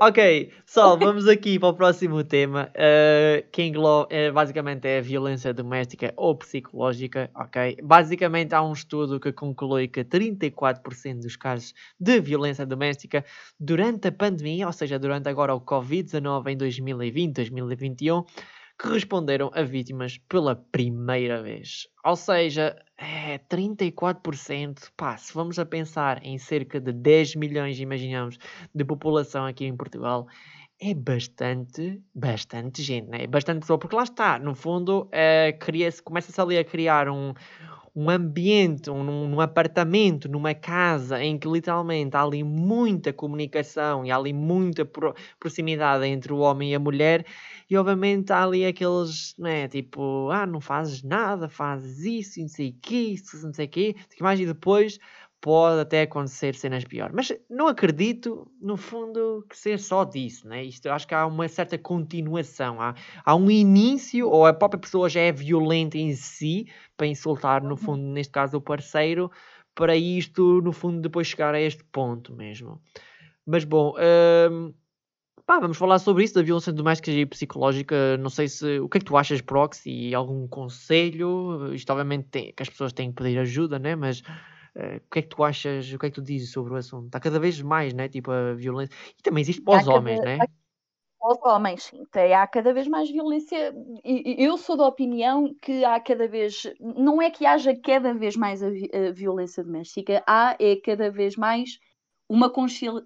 Ok, pessoal, vamos aqui para o próximo tema, uh, que uh, basicamente é a violência doméstica ou psicológica, ok? Basicamente há um estudo que conclui que 34% dos casos de violência doméstica durante a pandemia, ou seja, durante agora o Covid-19 em 2020, 2021, que responderam a vítimas pela primeira vez. Ou seja, é 34%. Pá, se vamos a pensar em cerca de 10 milhões, imaginamos, de população aqui em Portugal, é bastante, bastante gente, né? É bastante pessoa, porque lá está, no fundo, é, começa-se ali a criar um, um ambiente, um, num apartamento, numa casa em que literalmente há ali muita comunicação e há ali muita pro, proximidade entre o homem e a mulher, e obviamente há ali aqueles, né, tipo, ah, não fazes nada, fazes isso, não sei o quê, isso, não sei o quê, mais, e depois pode até acontecer cenas piores. Mas não acredito, no fundo, que seja só disso, né? Isto, acho que há uma certa continuação. Há, há um início, ou a própria pessoa já é violenta em si, para insultar, no fundo, uhum. neste caso, o parceiro, para isto, no fundo, depois chegar a este ponto mesmo. Mas bom, hum, pá, vamos falar sobre isso, da violência doméstica e psicológica. Não sei se. O que é que tu achas, Proxy? Algum conselho? Isto, obviamente, tem, que as pessoas têm que pedir ajuda, né? Mas Uh, o que é que tu achas, o que é que tu dizes sobre o assunto? Está cada vez mais, né? Tipo, a violência. E também existe para os homens, cada, né? Para os homens, sim. Há cada vez mais violência. Eu sou da opinião que há cada vez. Não é que haja cada vez mais a, a violência doméstica, há é cada vez mais uma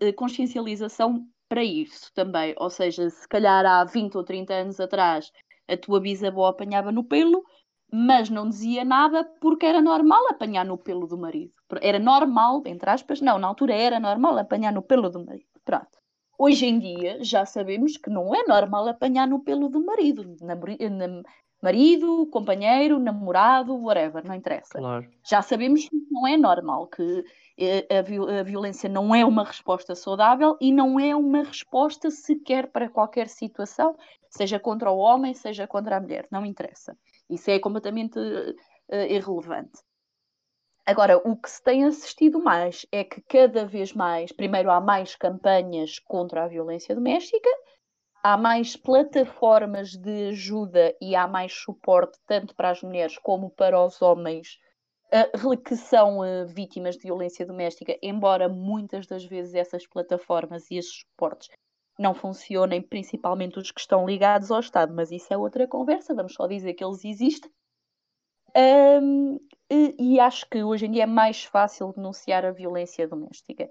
eh, consciencialização para isso também. Ou seja, se calhar há 20 ou 30 anos atrás a tua bisavó apanhava no pelo, mas não dizia nada porque era normal apanhar no pelo do marido. Era normal, entre aspas, não, na altura era normal apanhar no pelo do marido. Pronto. Hoje em dia já sabemos que não é normal apanhar no pelo do marido. Na, marido, companheiro, namorado, whatever, não interessa. Claro. Já sabemos que não é normal, que eh, a, violência não é uma resposta saudável e não é uma resposta sequer para qualquer situação, seja contra o homem, seja contra a mulher, não interessa. Isso é completamente uh, irrelevante. Agora, o que se tem assistido mais é que cada vez mais, primeiro, há mais campanhas contra a violência doméstica, há mais plataformas de ajuda e há mais suporte tanto para as mulheres como para os homens uh, que são uh, vítimas de violência doméstica, embora muitas das vezes essas plataformas e esses suportes não funcionem, principalmente os que estão ligados ao Estado, mas isso é outra conversa, vamos só dizer que eles existem. Um, e, e, acho que hoje em dia é mais fácil denunciar a violência doméstica.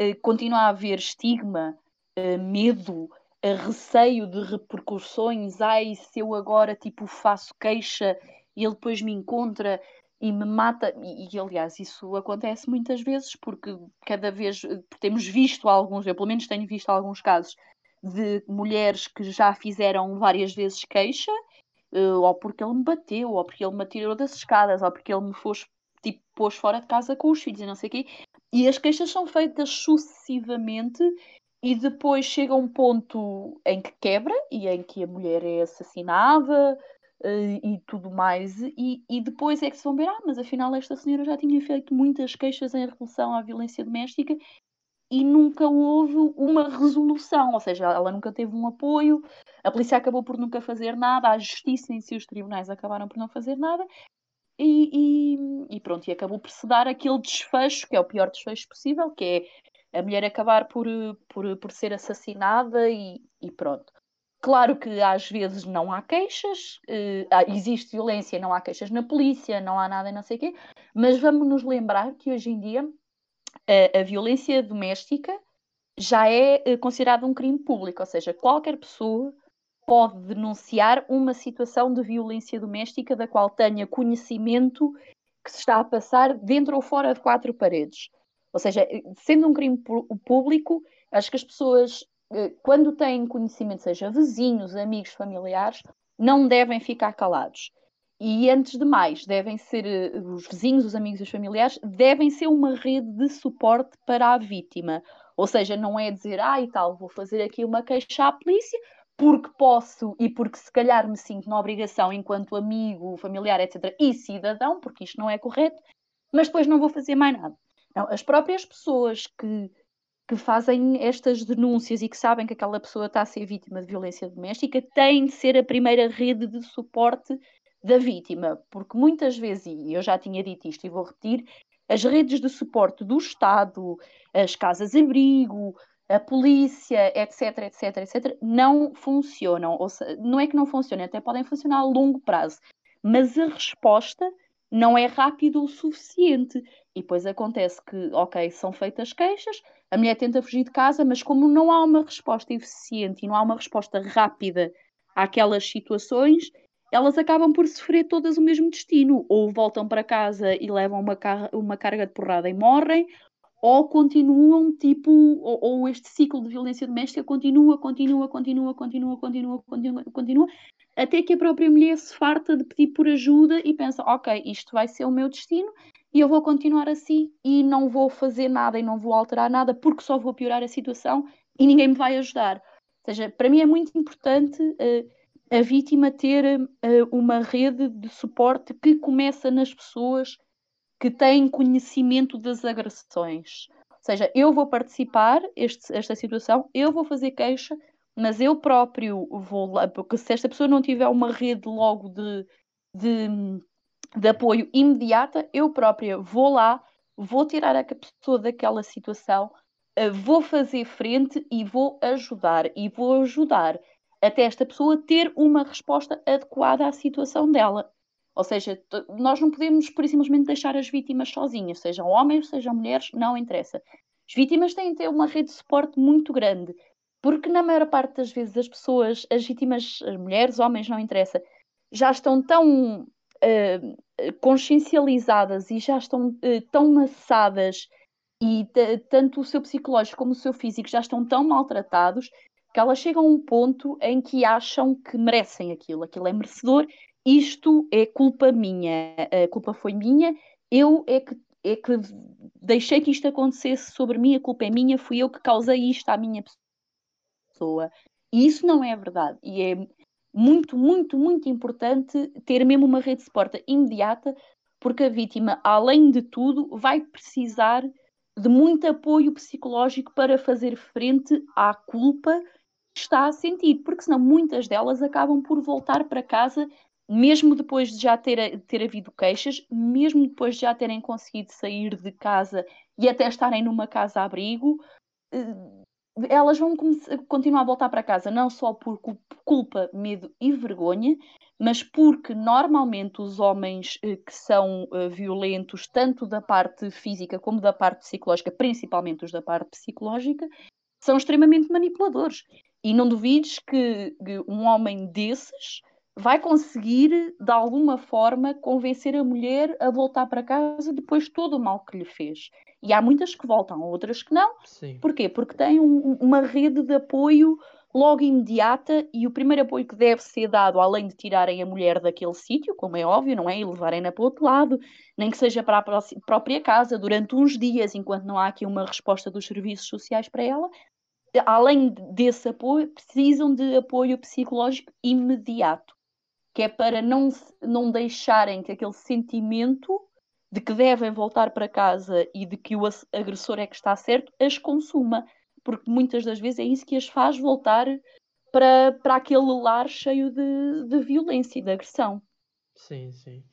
Uh, continua a haver estigma, uh, medo, uh, receio de repercussões. Ai, se eu agora tipo faço queixa e ele depois me encontra e me mata. E, e, aliás, isso acontece muitas vezes porque cada vez temos visto alguns, eu pelo menos tenho visto alguns casos de mulheres que já fizeram várias vezes queixa, uh, ou porque ele me bateu, ou porque ele me atirou das escadas, ou porque ele me pôs, tipo, pôs fora de casa com os filhos e não sei o quê. E as queixas são feitas sucessivamente e depois chega um ponto em que quebra e em que a mulher é assassinada, e tudo mais, e, e, depois é que se vão ver, ah, mas afinal esta senhora já tinha feito muitas queixas em relação à violência doméstica e nunca houve uma resolução, ou seja, ela nunca teve um apoio, a polícia acabou por nunca fazer nada, a justiça em si, os tribunais acabaram por não fazer nada, e, e, e pronto, e acabou por se dar aquele desfecho, que é o pior desfecho possível, que é a mulher acabar por, por, por ser assassinada e, e pronto. Claro que às vezes não há queixas, uh, existe violência, não há queixas na polícia, não há nada, não sei o quê, mas vamos nos lembrar que hoje em dia a, a violência doméstica já é uh, considerada um crime público, ou seja, qualquer pessoa pode denunciar uma situação de violência doméstica da qual tenha conhecimento que se está a passar dentro ou fora de quatro paredes. Ou seja, sendo um crime público, acho que as pessoas eh, quando têm conhecimento, seja vizinhos, amigos, familiares, não devem ficar calados. E antes de mais, devem ser eh, os vizinhos, os amigos e os familiares, devem ser uma rede de suporte para a vítima. Ou seja, não é dizer, ah, e tal, vou fazer aqui uma queixa à polícia, porque posso e porque se calhar me sinto na obrigação enquanto amigo, familiar, etc., e cidadão, porque isto não é correto, mas depois não vou fazer mais nada. Não, as próprias pessoas que que fazem estas denúncias e que sabem que aquela pessoa está a ser vítima de violência doméstica têm de ser a primeira rede de suporte da vítima, porque muitas vezes, e eu já tinha dito isto e vou repetir, as redes de suporte do Estado, as casas-abrigo, a polícia, etc, etc, etc, não funcionam. Ou seja, não é que não funcionem, até podem funcionar a longo prazo, mas a resposta não é rápida o suficiente. E depois acontece que, ok, são feitas queixas, a mulher tenta fugir de casa, mas como não há uma resposta eficiente e não há uma resposta rápida àquelas situações, elas acabam por sofrer todas o mesmo destino. Ou voltam para casa e levam uma, car uma carga de porrada e morrem, ou continuam, tipo, ou, ou, este ciclo de violência doméstica continua, continua, continua, continua, continua, continua, continua, até que a própria mulher se farta de pedir por ajuda e pensa, ok, isto vai ser o meu destino e eu vou continuar assim e não vou fazer nada e não vou alterar nada porque só vou piorar a situação e ninguém me vai ajudar. Ou seja, para mim é muito importante uh, a vítima ter uh, uma rede de suporte que começa nas pessoas que têm conhecimento das agressões. Ou seja, eu vou participar este, esta situação, eu vou fazer queixa, mas eu próprio vou lá, porque se esta pessoa não tiver uma rede logo de, de, de apoio imediata, eu própria vou lá, vou tirar a pessoa daquela situação, eh, vou fazer frente e vou ajudar. E vou ajudar até esta pessoa ter uma resposta adequada à situação dela. Ou seja, nós não podemos, por simplesmente, deixar as vítimas sozinhas, sejam homens, sejam mulheres, não interessa. As vítimas têm de ter uma rede de suporte muito grande. Porque na maior parte das vezes as pessoas, as vítimas, as mulheres, homens, não interessa, já estão tão uh, consciencializadas e já estão uh, tão maçadas e tanto o seu psicológico como o seu físico já estão tão maltratados que elas chegam a um ponto em que acham que merecem aquilo, aquilo é merecedor, isto é culpa minha, a culpa foi minha, eu é que, é que deixei que isto acontecesse sobre mim, a culpa é minha, fui eu que causei isto à minha pessoa. E isso não é verdade. E é muito, muito, muito importante ter mesmo uma rede de suporte imediata, porque a vítima, além de tudo, vai precisar de muito apoio psicológico para fazer frente à culpa que está a sentir, porque senão muitas delas acabam por voltar para casa, mesmo depois de já ter, ter havido queixas, mesmo depois de já terem conseguido sair de casa e até estarem numa casa-abrigo, eh, elas vão continuar a voltar para casa não só por culpa, medo e vergonha, mas porque normalmente os homens eh, que são eh, violentos, tanto da parte física como da parte psicológica, principalmente os da parte psicológica, são extremamente manipuladores. E não duvides que um homem desses vai conseguir, de alguma forma, convencer a mulher a voltar para casa depois de todo o mal que lhe fez. E há muitas que voltam, outras que não. Sim. Porquê? Porque têm um, uma rede de apoio logo imediata e o primeiro apoio que deve ser dado, além de tirarem a mulher daquele sítio, como é óbvio, não é? E levarem-na para o outro lado, nem que seja para a própria casa, durante uns dias, enquanto não há aqui uma resposta dos serviços sociais para ela, além desse apoio, precisam de apoio psicológico imediato, que é para não, não deixarem que aquele sentimento de que devem voltar para casa e de que o agressor é que está certo, as consuma. Porque muitas das vezes é isso que as faz voltar para, para aquele lar cheio de, de violência e de agressão. Sim, sim.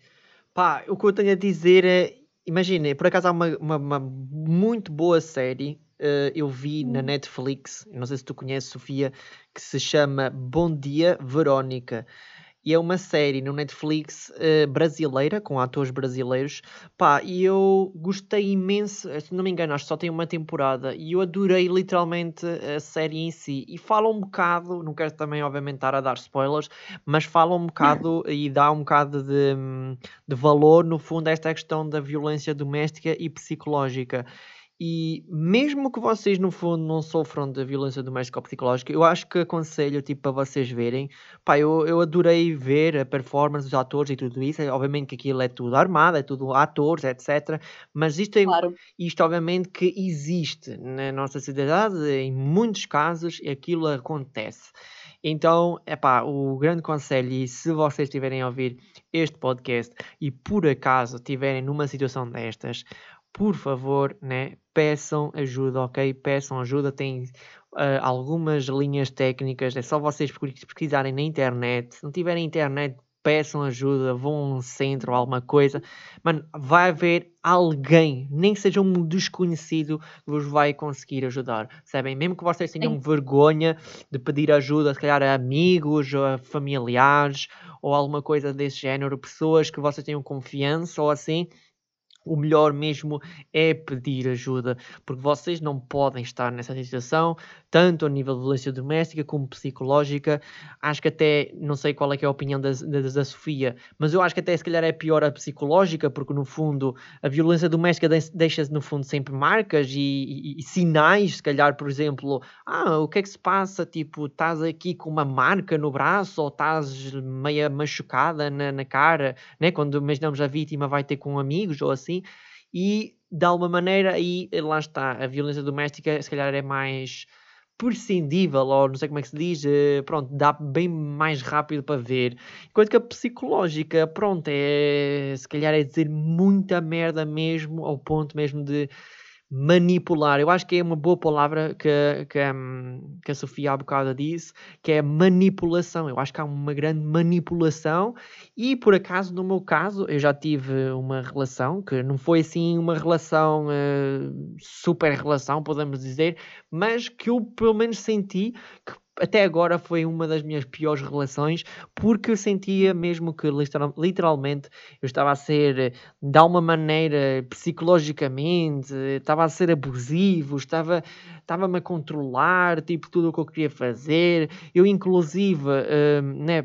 Pá, o que eu tenho a dizer é. Imagina, por acaso há uma, uma, uma muito boa série uh, eu vi hum. na Netflix, não sei se tu conheces, Sofia, que se chama Bom Dia Verónica e é uma série no Netflix uh, brasileira, com atores brasileiros. Pá, e eu gostei imenso, eh, se não me engano, acho que só tem uma temporada, e eu adorei literalmente a série em si. E fala um bocado, não quero também, obviamente, estar a dar spoilers, mas fala um bocado e dá um bocado de, de valor, no fundo, a esta questão da violência doméstica e psicológica. E mesmo que vocês, no fundo, não sofram de violência doméstica ou psicológica, eu acho que aconselho, tipo, para vocês verem. Pá, eu, eu adorei ver a performance dos atores e tudo isso. Obviamente que aquilo é tudo armado, é tudo atores, etc. Mas isto, é, claro. isto obviamente que existe na nossa sociedade, em muitos casos, aquilo acontece. Então, é pá, o grande conselho, e se vocês estiverem a ouvir este podcast e por acaso estiverem numa situação destas, por favor, né, peçam ajuda, ok? Peçam ajuda, tem uh, algumas linhas técnicas, é só vocês pesquisarem na internet. Se não tiverem internet, peçam ajuda, vão a um centro ou alguma coisa. Mano, vai haver alguém, nem que seja um desconhecido, que vos vai conseguir ajudar. Sabem? Mesmo que vocês tenham Sim. vergonha de pedir ajuda, se calhar a amigos, a familiares ou alguma coisa desse género, pessoas que vocês tenham confiança ou assim o melhor mesmo é pedir ajuda, porque vocês não podem estar nessa situação, tanto a nível de violência doméstica como psicológica. Acho que até, não sei qual é, é a opinião da, da, da, Sofia, mas eu acho que até se calhar é pior a psicológica, porque no fundo a violência doméstica deixa no fundo sempre marcas e, e, e, sinais, se calhar, por exemplo, ah, o que é que se passa? Tipo, estás aqui com uma marca no braço ou estás meia machucada na, na cara, né? Quando imaginamos a vítima vai ter com amigos ou assim assim, e de alguma maneira aí lá está, a violência doméstica se calhar é mais prescindível, ou não sei como é que se diz, eh, pronto, dá bem mais rápido para ver. Enquanto que a psicológica, pronto, é se calhar é dizer muita merda mesmo, ao ponto mesmo de manipular. Eu acho que é uma boa palavra que, que, hum, que, a Sofia há bocado disse, que é manipulação. Eu acho que há uma grande manipulação e, por acaso, no meu caso, eu já tive uma relação que não foi assim uma relação, uh, super relação, podemos dizer, mas que eu pelo menos senti que até agora foi uma das minhas piores relações porque eu sentia mesmo que literalmente eu estava a ser de alguma maneira psicologicamente estava a ser abusivo estava estava-me a controlar tipo tudo o que eu queria fazer. Eu inclusive uh, né,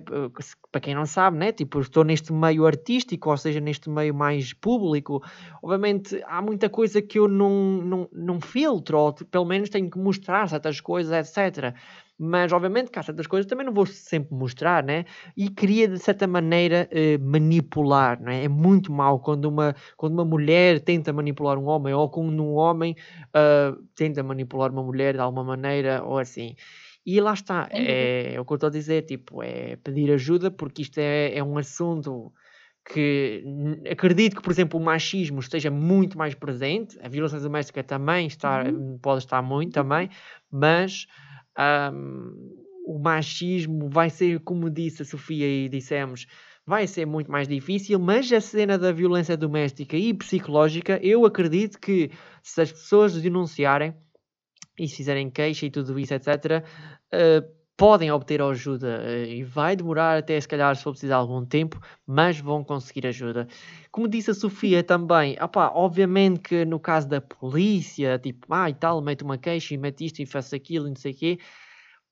para quem não sabe né tipo estou neste meio artístico ou seja neste meio mais público obviamente há muita coisa que eu não não, não filtro ou pelo menos tenho que mostrar certas coisas etc mas obviamente que há certas coisas também não vou sempre mostrar, né? E queria de certa maneira eh, manipular, né? É muito mau quando uma, quando uma mulher tenta manipular um homem ou quando um homem uh, tenta manipular uma mulher de alguma maneira ou assim. E lá está, é, é o que eu estou a dizer, tipo, é pedir ajuda porque isto é, é um assunto que acredito que, por exemplo, o machismo esteja muito mais presente, a violência doméstica também está, uhum. pode estar muito também, mas um, o machismo vai ser, como disse a Sofia e dissemos, vai ser muito mais difícil, mas a cena da violência doméstica e psicológica, eu acredito que se as pessoas denunciarem e se fizerem queixa e tudo isso, etc., uh, podem obter ajuda uh, e vai demorar até se calhar se for precisar algum tempo, mas vão conseguir ajuda. Como disse a Sofia também, obviamente que no caso da polícia, tipo, ah e tal, mete uma queixa e mete isto e faço aquilo e não sei o quê,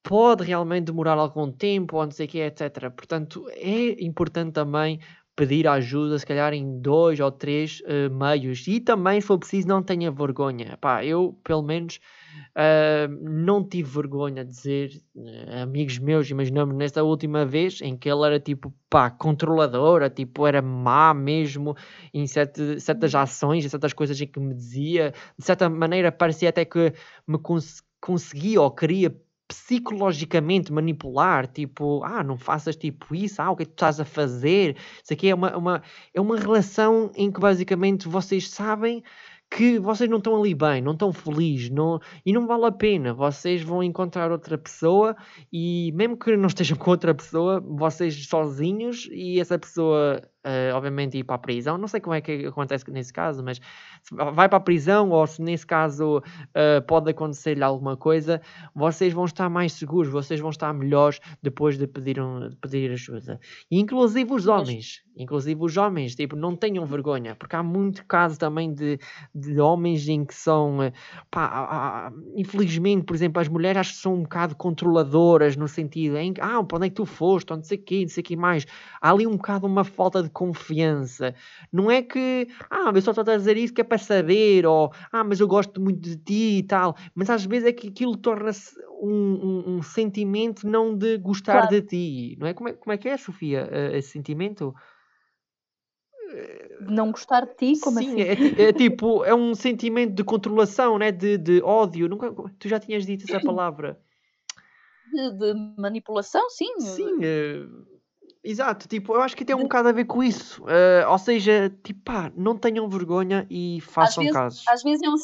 pode realmente demorar algum tempo ou não sei o quê, etc. Portanto, é importante também pedir ajuda, se calhar em dois ou três uh, meios. E também, se for preciso, não tenha vergonha. Eu, pelo menos, uh, não tive vergonha de dizer, uh, amigos meus, imaginamos nesta última vez, em que ele era tipo, pá, controladora, tipo, era má mesmo em certas, certas ações, em certas coisas em que me dizia. De certa maneira, parecia até que me cons conseguia ou queria psicologicamente manipular, tipo, ah, não faças tipo isso, ah, o que é que tu estás a fazer? Isso aqui é uma, uma, é uma relação em que basicamente vocês sabem que vocês não estão ali bem, não estão felizes, não, e não vale a pena. Vocês vão encontrar outra pessoa e mesmo que não estejam com outra pessoa, vocês sozinhos e essa pessoa uh, obviamente ir para a prisão. Não sei como é que acontece nesse caso, mas vai para a prisão ou se nesse caso uh, pode acontecer-lhe alguma coisa, vocês vão estar mais seguros, vocês vão estar melhores depois de pedir, um, de pedir ajuda. E, inclusive os homens, inclusive os homens, tipo, não tenham vergonha, porque há muito caso também de, de homens em que são, eh, pá, infelizmente, por exemplo, as mulheres acho que são um bocado controladoras no sentido em que, ah, para onde é que tu foste, não sei o quê, não sei o que mais. Há ali um bocado uma falta de confiança. Não é que, ah, eu só estou a dizer isso que é para saber, ou, ah, mas eu gosto muito de ti e tal. Mas às vezes é que aquilo torna-se um, um, um, sentimento não de gostar claro. de ti. Não é? Como, é? como é que é, Sofia, uh, esse sentimento? Não gostar de ti, como Sim, assim? É, é, tipo, é um sentimento de controlação, né? de, de ódio. Nunca, tu já tinhas dito essa palavra. De, de manipulação, sim. Sim, uh, Exato, tipo, eu acho que tem um bocado a ver com isso. Uh, ou seja, tipo, pá, não tenham vergonha e façam às vezes, casos. Às vezes é um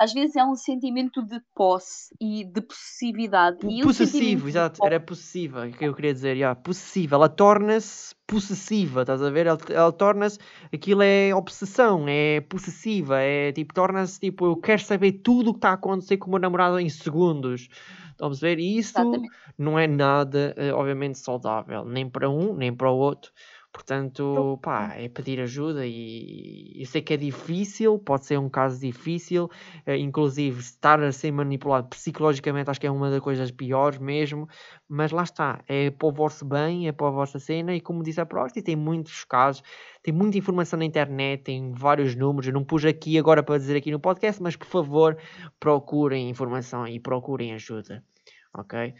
às vezes é um sentimento de posse e de possessividade. E possessivo, exato, era possessiva, é que eu queria dizer, yeah, possessiva, ela torna-se possessiva, estás a ver? Ela, ela torna-se, aquilo é obsessão, é possessiva, é tipo, torna-se tipo, eu quero saber tudo o que está a acontecer com o meu namorado em segundos. Estão a ver? E isso Exatamente. não é nada, eh, obviamente, saudável, nem para um, nem para o outro. Portanto, pá, é pedir ajuda e eu sei que é difícil, pode ser um caso difícil, uh, inclusive estar a ser manipulado psicologicamente acho que é uma das coisas piores mesmo, mas lá está, é para o vosso bem, é para a vossa cena e como disse a Prosti, tem muitos casos, tem muita informação na internet, tem vários números, eu não pus aqui agora para dizer aqui no podcast, mas por favor procurem informação e procurem ajuda, ok?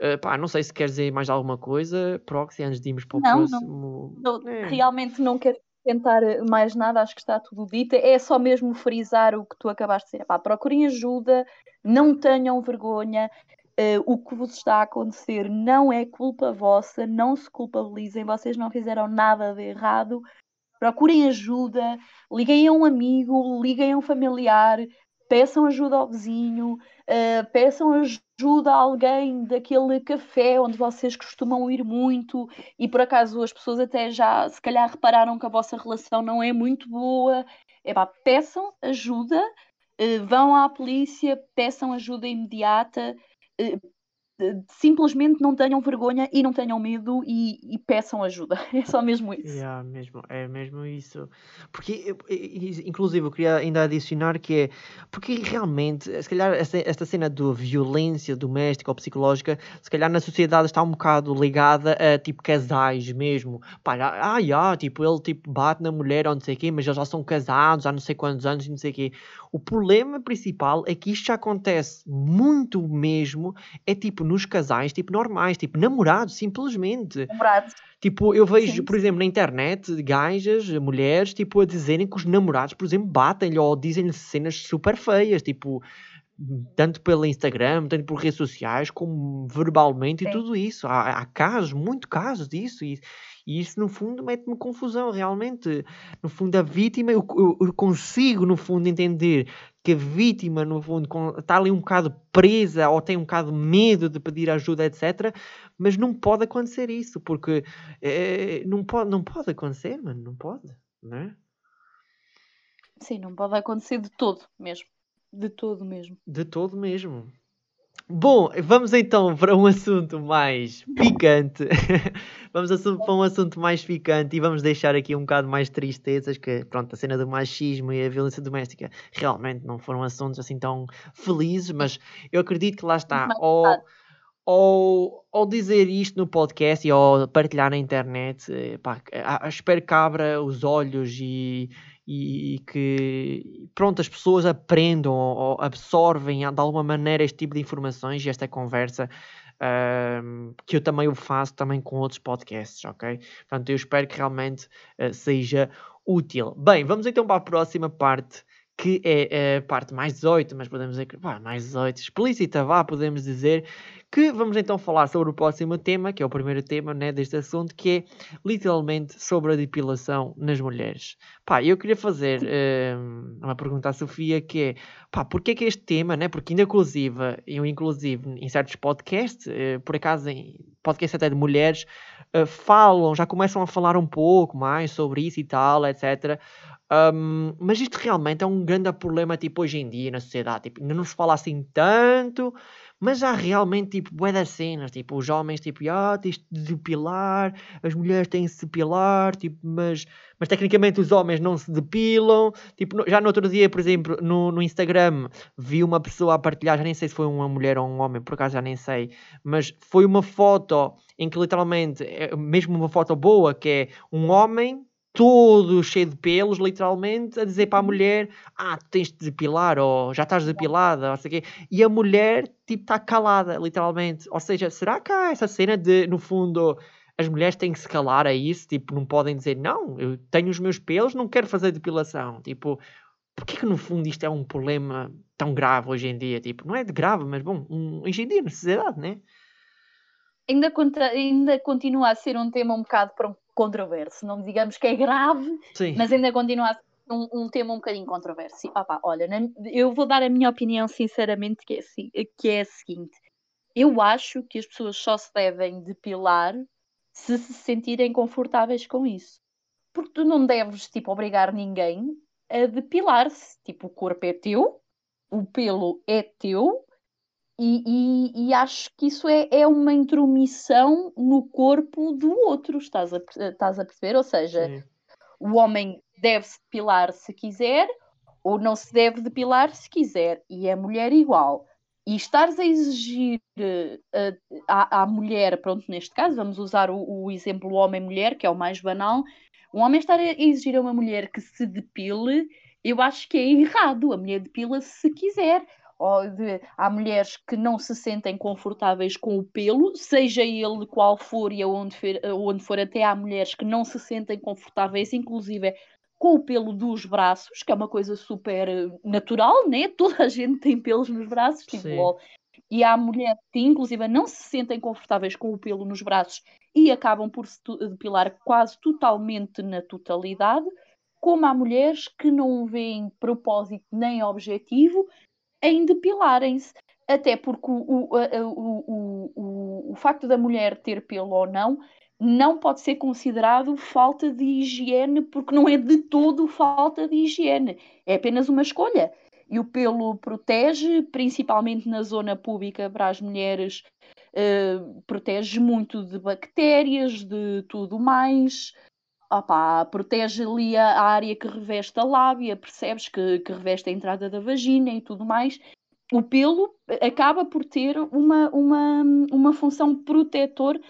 Uh, pá, não sei se quer dizer mais alguma coisa, Proxy, antes de irmos para o não, próximo. Não, não, é. Realmente não quero tentar mais nada, acho que está tudo dito. É só mesmo frisar o que tu acabaste de dizer. Pá, procurem ajuda, não tenham vergonha. Uh, o que vos está a acontecer não é culpa vossa, não se culpabilizem, vocês não fizeram nada de errado. Procurem ajuda, liguem a um amigo, liguem a um familiar, peçam ajuda ao vizinho, uh, peçam ajuda a alguém daquele café onde vocês costumam ir muito e por acaso as pessoas até já se calhar repararam que a vossa relação não é muito boa. Epá, peçam ajuda, uh, vão à polícia, peçam ajuda imediata, uh, simplesmente não tenham vergonha e não tenham medo e, e peçam ajuda. É só mesmo isso. Yeah, mesmo, é mesmo isso. Porque, inclusive, eu queria ainda adicionar que é porque realmente, se calhar, esta, esta cena de violência doméstica ou psicológica, se calhar na sociedade está um bocado ligada a tipo casais mesmo. Pá, ah, ah, tipo, ele tipo bate na mulher ou não sei o quê, mas eles já são casados há não sei quantos anos e não sei o quê. O problema principal é que isto já acontece muito mesmo, é tipo nos casais, tipo normais, tipo namorados, simplesmente. Namorados. Tipo, eu vejo, Sim. por exemplo, na internet, gajas, mulheres, tipo, a dizerem que os namorados, por exemplo, batem-lhe ou dizem-lhe cenas super feias, tipo, tanto pelo Instagram, tanto por redes sociais, como verbalmente Sim. e tudo isso. Há, há casos, muito casos disso. E, e isso, no fundo, mete-me confusão, realmente. No fundo, a vítima, eu, eu, consigo, no fundo, entender que a vítima, no fundo, está ali um bocado presa ou tem um bocado medo de pedir ajuda, etc. Mas não pode acontecer isso, porque é, não, pode, não pode acontecer, mano, não pode, não é? Sim, não pode acontecer de todo mesmo. De todo mesmo. De todo mesmo. Bom, vamos então para um assunto mais picante. vamos para um assunto mais picante e vamos deixar aqui um bocado mais tristezas, que pronto, a cena do machismo e a violência doméstica realmente não foram assuntos assim tão felizes, mas eu acredito que lá está. Ou, ou, ou dizer isto no podcast e ou partilhar na internet, eh, pá, espero que abra os olhos e e, que pronto, as pessoas aprendam ou absorvem de alguma maneira este tipo de informações e esta conversa que eu também o faço também com outros podcasts, ok? Portanto, eu espero que realmente uh, seja útil. Bem, vamos então para a próxima parte que é a parte mais 18, mas podemos dizer que mais 18 explícita, vá, podemos dizer, que vamos então falar sobre o próximo tema, que é o primeiro tema né, deste assunto, que é literalmente sobre a depilação nas mulheres. Pá, eu queria fazer uh, uma pergunta à Sofia, que é, pá, porquê que este tema, né, porque ainda inclusive, eu inclusive em certos podcasts, uh, por acaso em podcasts até de mulheres, uh, falam, já começam a falar um pouco mais sobre isso e tal, etc., um, mas isto realmente é um grande problema, tipo, hoje em dia na sociedade. Tipo, ainda não se fala assim tanto, mas há realmente, tipo, bué das cenas, tipo, os homens, tipo, ah, tens de depilar, as mulheres têm de se depilar, tipo, mas, mas tecnicamente os homens não se depilam, tipo, já no outro dia, por exemplo, no, no Instagram, vi uma pessoa a partilhar, já nem sei se foi uma mulher ou um homem, por acaso já nem sei, mas foi uma foto em que literalmente, é mesmo uma foto boa, que é um homem todo cheio de pelos, literalmente, a dizer para a mulher: Ah, tu tens de depilar, ou já estás depilada, ou sei quê. E a mulher, tipo, está calada, literalmente. Ou seja, será que há essa cena de, no fundo, as mulheres têm que se calar a isso? Tipo, não podem dizer: Não, eu tenho os meus pelos, não quero fazer depilação. Tipo, porquê que no fundo isto é um problema tão grave hoje em dia? Tipo, não é de grave, mas bom, um, hoje em dia na sociedade, né? Ainda, ainda continua a ser um tema um bocado controverso. Não digamos que é grave, Sim. mas ainda continua a ser um, um tema um bocadinho controverso. Opa, olha, eu vou dar a minha opinião sinceramente, que é, que é a seguinte. Eu acho que as pessoas só se devem depilar se se sentirem confortáveis com isso. Porque tu não deves, tipo, obrigar ninguém a depilar-se. Tipo, o corpo é teu, o pelo é teu, e, e, e, acho que isso é, é uma intromissão no corpo do outro, estás a, estás a perceber? Ou seja, Sim. o homem deve-se depilar se quiser, ou não se deve depilar se quiser, e a mulher igual. E estares a exigir uh, à, à, mulher, pronto, neste caso, vamos usar o, o exemplo homem-mulher, que é o mais banal, um homem estar a exigir a uma mulher que se depile, eu acho que é errado. A mulher depila se quiser. Ou de, há mulheres que não se sentem confortáveis com o pelo, seja ele qual for e aonde for, onde for, até há mulheres que não se sentem confortáveis, inclusive com o pelo dos braços, que é uma coisa super natural, né? Toda a gente tem pelos nos braços, tipo, e há mulheres que, inclusive, não se sentem confortáveis com o pelo nos braços e acabam por se depilar quase totalmente na totalidade, como há mulheres que não veem propósito nem objetivo em depilarem-se. Até porque o, o, o, o, facto da mulher ter pelo ou não não pode ser considerado falta de higiene, porque não é de todo falta de higiene, é apenas uma escolha e o pelo protege, principalmente na zona pública para as mulheres, uh, protege muito de bactérias, de tudo mais. Protege ali a, área que reveste a lábia, percebes que, que reveste a entrada da vagina e tudo mais. O pelo acaba por ter uma, uma, uma função protetor,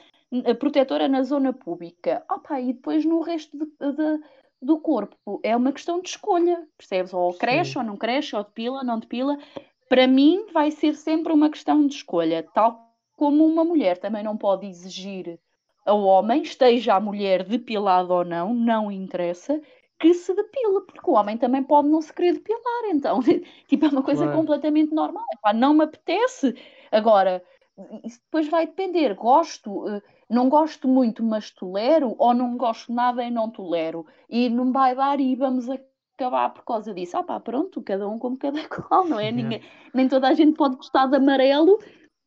protetora na zona pública. Opa, e depois no resto de, de do corpo. É uma questão de escolha, percebes? Ou cresce Sim. ou não cresce, ou depila, não depila. Para mim, vai ser sempre uma questão de escolha, tal como uma mulher também não pode exigir ao homem, esteja a mulher depilada ou não, não interessa, que se depila, porque o homem também pode não se querer depilar, então, tipo, é uma coisa claro. completamente normal. Epá, não me apetece. Agora, isso depois vai depender. Gosto, eh, não gosto muito, mas tolero, ou não gosto nada e não tolero. E não vai dar e vamos acabar por causa disso. Ah pá, pronto, cada um como cada qual, não é? Ninguém, nem toda a gente pode gostar de amarelo.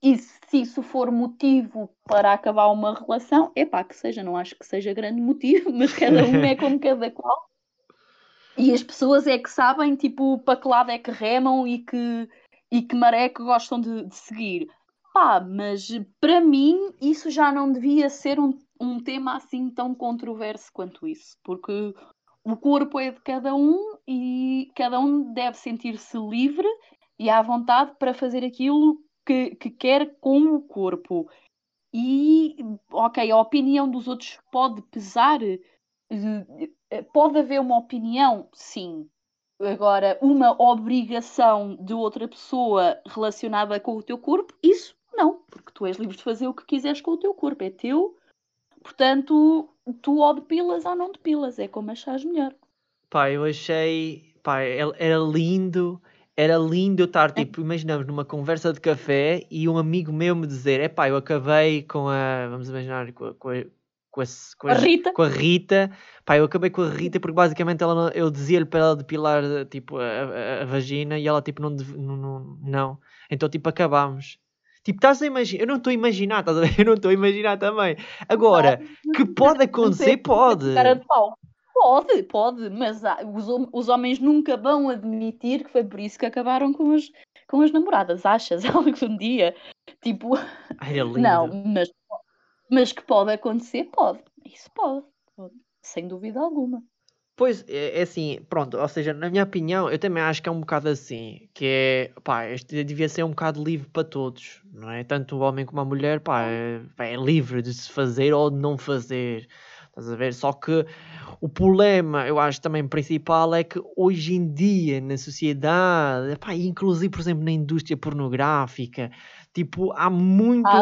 E se isso for motivo para acabar uma relação, é pá, que seja, não acho que seja grande motivo, mas cada um é como cada qual. E as pessoas é que sabem, tipo, para que lado é que remam e que, e que maré que gostam de, de seguir. Pá, mas para mim isso já não devia ser um, um tema assim tão controverso quanto isso, porque o corpo é de cada um e cada um deve sentir-se livre e à vontade para fazer aquilo que, que quer com o corpo. E, ok, a opinião dos outros pode pesar, eh, pode haver uma opinião, sim. Agora, uma obrigação de outra pessoa relacionada com o teu corpo, isso não, porque tu és livre de fazer o que quiseres com o teu corpo, é teu, portanto, tu ou depilas ou não depilas, é como achares melhor. Pá, eu achei, pá, era lindo, era lindo eu estar, tipo, imaginamos numa conversa de café e um amigo meu me dizer, é pá, eu acabei com a, vamos imaginar, com a, com a com a, com a, Rita. Com a Rita. Pá, eu acabei com a Rita porque basicamente ela, eu dizia-lhe para ela depilar tipo, a, vagina e ela tipo não, não, não, não. Então tipo acabámos. Tipo, estás a imaginar, eu não estou a imaginar, estás a ver? Eu não estou a imaginar também. Agora, que pode acontecer, pode. Cara de pau. Pode, pode, mas os, os homens nunca vão admitir que foi por isso que acabaram com as, com as namoradas, achas? Algum dia? Tipo, Ai, é não, mas, mas que pode acontecer, pode. Isso pode, pode, sem dúvida alguma. Pois, é, é, assim, pronto, ou seja, na minha opinião, eu também acho que é um bocado assim, que é, pá, este devia ser um bocado livre para todos, não é? Tanto o homem como a mulher, pá, é, é livre de se fazer ou de não fazer, estás a ver? Só que o problema, eu acho também principal, é que hoje em dia, na sociedade, pá, inclusive, por exemplo, na indústria pornográfica, Tipo, há muito, ah,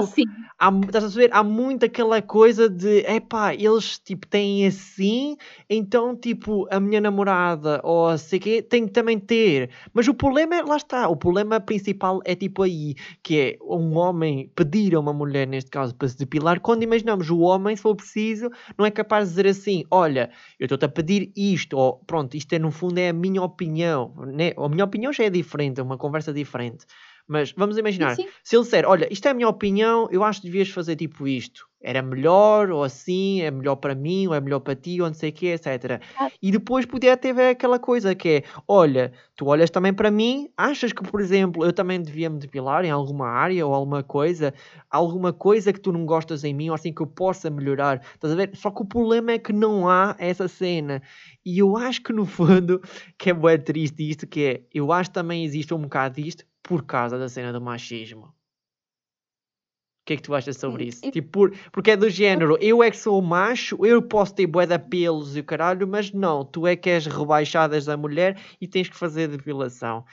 há, estás a saber, há muito aquela coisa de, epá, eles tipo têm assim, então tipo a minha namorada ou sei que tem que também ter. Mas o problema é, lá está, o problema principal é tipo aí, que é um homem pedir a uma mulher, neste caso, para se depilar, quando imaginamos o homem, se for preciso, não é capaz de dizer assim, olha, eu estou-te a pedir isto, ou pronto, isto é no fundo é a minha opinião, né? a minha opinião já é diferente, é uma conversa diferente. Mas vamos imaginar, Sim. se ele disser, olha, isto é a minha opinião, eu acho que devias fazer tipo isto. Era melhor, ou assim, é melhor para mim, ou é melhor para ti, ou não sei o quê, etc. Ah. E depois podia ter aquela coisa que é, olha, tu olhas também para mim, achas que, por exemplo, eu também devia me depilar em alguma área ou alguma coisa, alguma coisa que tu não gostas em mim, ou assim que eu possa melhorar, estás a ver? Só que o problema é que não há essa cena. E eu acho que no fundo, que é bué triste isto, que é, eu acho que também existe um bocado disto por causa da cena do machismo. O que é que tu achas sobre Hum, isso? eu- Tipo, por- porque é do género, eu é que sou macho, eu posso ter bué de pelos e o caralho, mas não, tu é que és rebaixadas da mulher e tens que fazer depilação.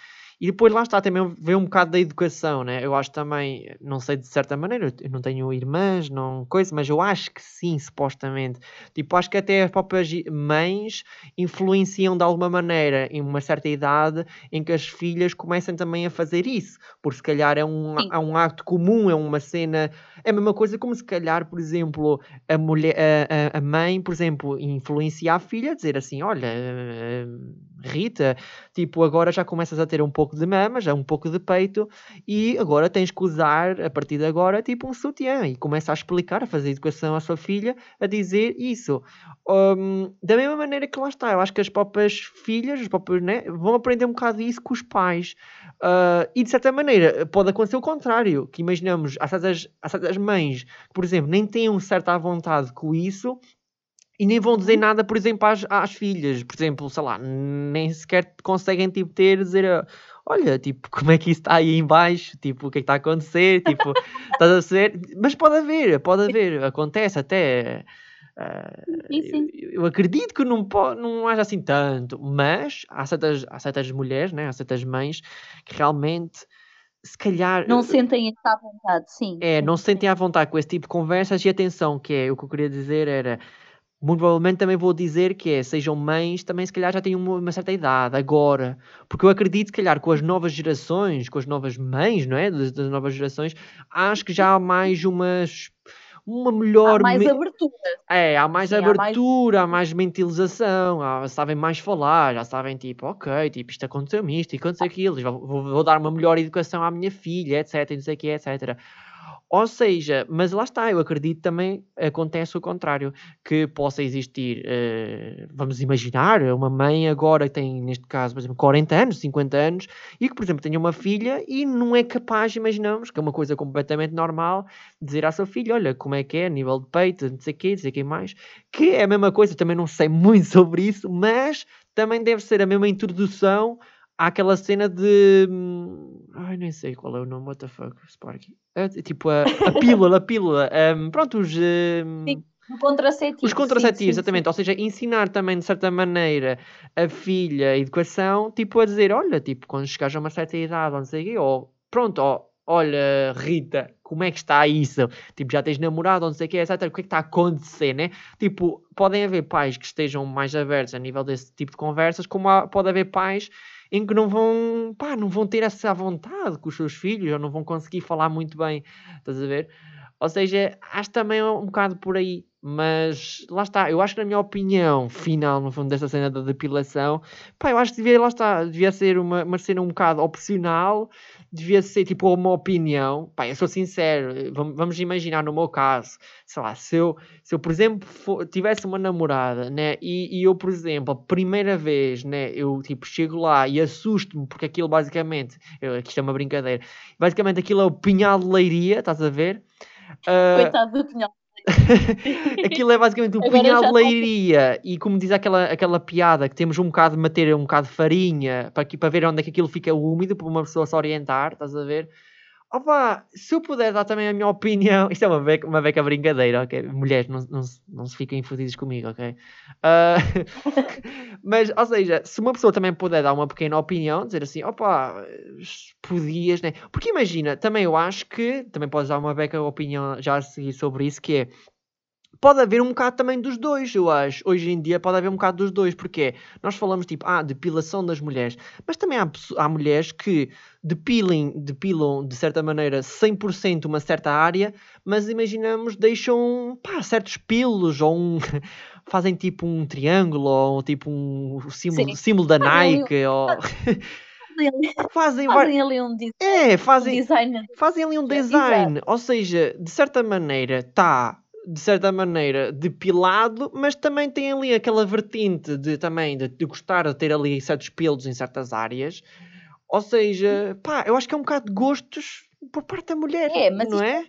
E depois lá está, também vem um bocado da educação, né? Eu acho também, não sei de certa maneira, eu não tenho irmãs, não coisa, mas eu acho que sim, supostamente. Tipo, acho que até as próprias mães influenciam de alguma maneira em uma certa idade em que as filhas começam também a fazer isso, porque se calhar é um, Sim. é um acto comum, é uma cena, é a mesma coisa como se calhar, por exemplo, a mulher, a, a- a mãe, por exemplo, influencia a filha a dizer assim, olha, eh, Rita, tipo, agora já começas a ter um pouco de mamas, já um pouco de peito, e agora tens que usar, a partir de agora, tipo um sutiã, e começa a explicar, a fazer educação à sua filha, a dizer isso. Hum, da mesma maneira que lá está, eu acho que as próprias filhas, os próprios, né, vão aprender um bocado isso com os pais. Ah, e de certa maneira, pode acontecer o contrário, que imaginamos, há certas, há certas mães que, por exemplo, nem têm um certa vontade com isso, e nem vão dizer nada, por exemplo, às, às filhas. Por exemplo, sei lá, nem sequer conseguem tipo, ter, dizer, ah, olha, tipo, como é que isso está aí em baixo? Tipo, o que é que está a acontecer? Tipo, estás a ser? Mas pode haver, pode haver, acontece até. ah, Sim, sim. eu, eu acredito que não, po- não haja assim tanto, mas há certas, há certas mulheres, né? há certas mães que realmente, se calhar, Não sentem essa vontade, sim. é, não se sentem à vontade com esse tipo de conversas e atenção, que é o que eu queria dizer era. Muito provavelmente também vou dizer que é, sejam mães, também se calhar já têm uma, uma certa idade, agora. Porque eu acredito, se calhar, com as novas gerações, com as novas mães, não é? Das, das novas gerações, acho que já há mais umas. Uma melhor. Há mais me- abertura. é, há mais Sim, há mais- abertura, há mais mentalização, há- sabem mais falar, já sabem tipo, ok, tipo, isto aconteceu-me isto, e aconteceu aquilo, vou, vou- vou dar uma melhor educação à minha filha, etc, não sei o que, etc. Ou seja, mas lá está, eu acredito também acontece o contrário, que possa existir, eh, vamos imaginar, uma mãe agora que tem, neste caso, por exemplo, 40 anos, 50 anos, e que, por exemplo, tenha uma filha e não é capaz, imaginamos, que é uma coisa completamente normal, dizer à sua filha, olha, como é que é, nível de peito, não sei o quê, não sei o que mais, que é a mesma coisa, também não sei muito sobre isso, mas também deve ser a mesma introdução àquela cena de. hum, Ai, nem sei qual é o nome, what the fuck, Sparky. É, tipo, a, a pílula, a pílula. hum, pronto, os. hum, Sim, O contraceptivo. os contraceptivos, sim, sim. exatamente. Ou seja, ensinar também, de certa maneira, a filha a educação, tipo, a dizer, olha, tipo, quando chegares a uma certa idade, ou não sei o quê, ou pronto, ó, olha, Rita, como é que está isso? Tipo, já tens namorado, ou não sei o quê, etc. O que é que está a acontecer, né? Tipo, podem haver pais que estejam mais abertos a nível desse tipo de conversas, como há- pode haver pais em que não vão, pá, não vão ter essa vontade com os seus filhos, ou não vão conseguir falar muito bem, estás a ver? Ou seja, acho também um bocado por aí. Mas lá está, eu acho que na minha opinião final, no fundo, dessa cena da depilação, pá, eu acho que devia, lá está, devia ser uma, uma cena um bocado opcional, devia ser tipo uma opinião. Pá, eu sou sincero, vamos, vamos imaginar no meu caso, sei lá, se eu, se eu por exemplo, fo- tivesse uma namorada, né, e, e eu, por exemplo, a primeira vez, né, eu tipo chego lá e assusto-me, porque aquilo basicamente, eu, aqui isto é uma brincadeira, basicamente aquilo é o pinhal de leiria, estás a ver? Ah, Coitado do pinhal. Aquilo é basicamente um Agora pinhal de tô- leiria e como diz aquela, aquela piada que temos um bocado de meter um bocado de farinha para, aqui, para ver onde é que aquilo fica úmido para uma pessoa se orientar, estás a ver? Opa, se eu puder dar também a minha opinião, isto é uma beca, uma beca brincadeira, ok? Mulheres, não, não, não se fiquem fodidos comigo, ok? Uh, mas, ou seja, se uma pessoa também puder dar uma pequena opinião, dizer assim, opa, podias, né? Porque imagina, também eu acho que, também podes dar uma beca opinião já a seguir sobre isso, que é, pode haver um bocado também dos dois, eu acho. Hoje em dia pode haver um bocado dos dois, porque nós falamos tipo, ah, depilação das mulheres, mas também há, há mulheres que depilem, depilam de certa maneira 100% uma certa área, mas imaginamos deixam pá, certos pelos ou um, fazem tipo um triângulo ou tipo um símbolo, símbolo da Nike ou fazem, fazem ali um, design, é, fazem, um design. fazem ali um design, ou seja, de certa maneira está de certa maneira, depilado, mas também tem ali aquela vertente de também de, de gostar de ter ali certos pelos em certas áreas. Ou seja, pá, eu acho que é um bocado de gostos por parte da mulher, é, mas não é?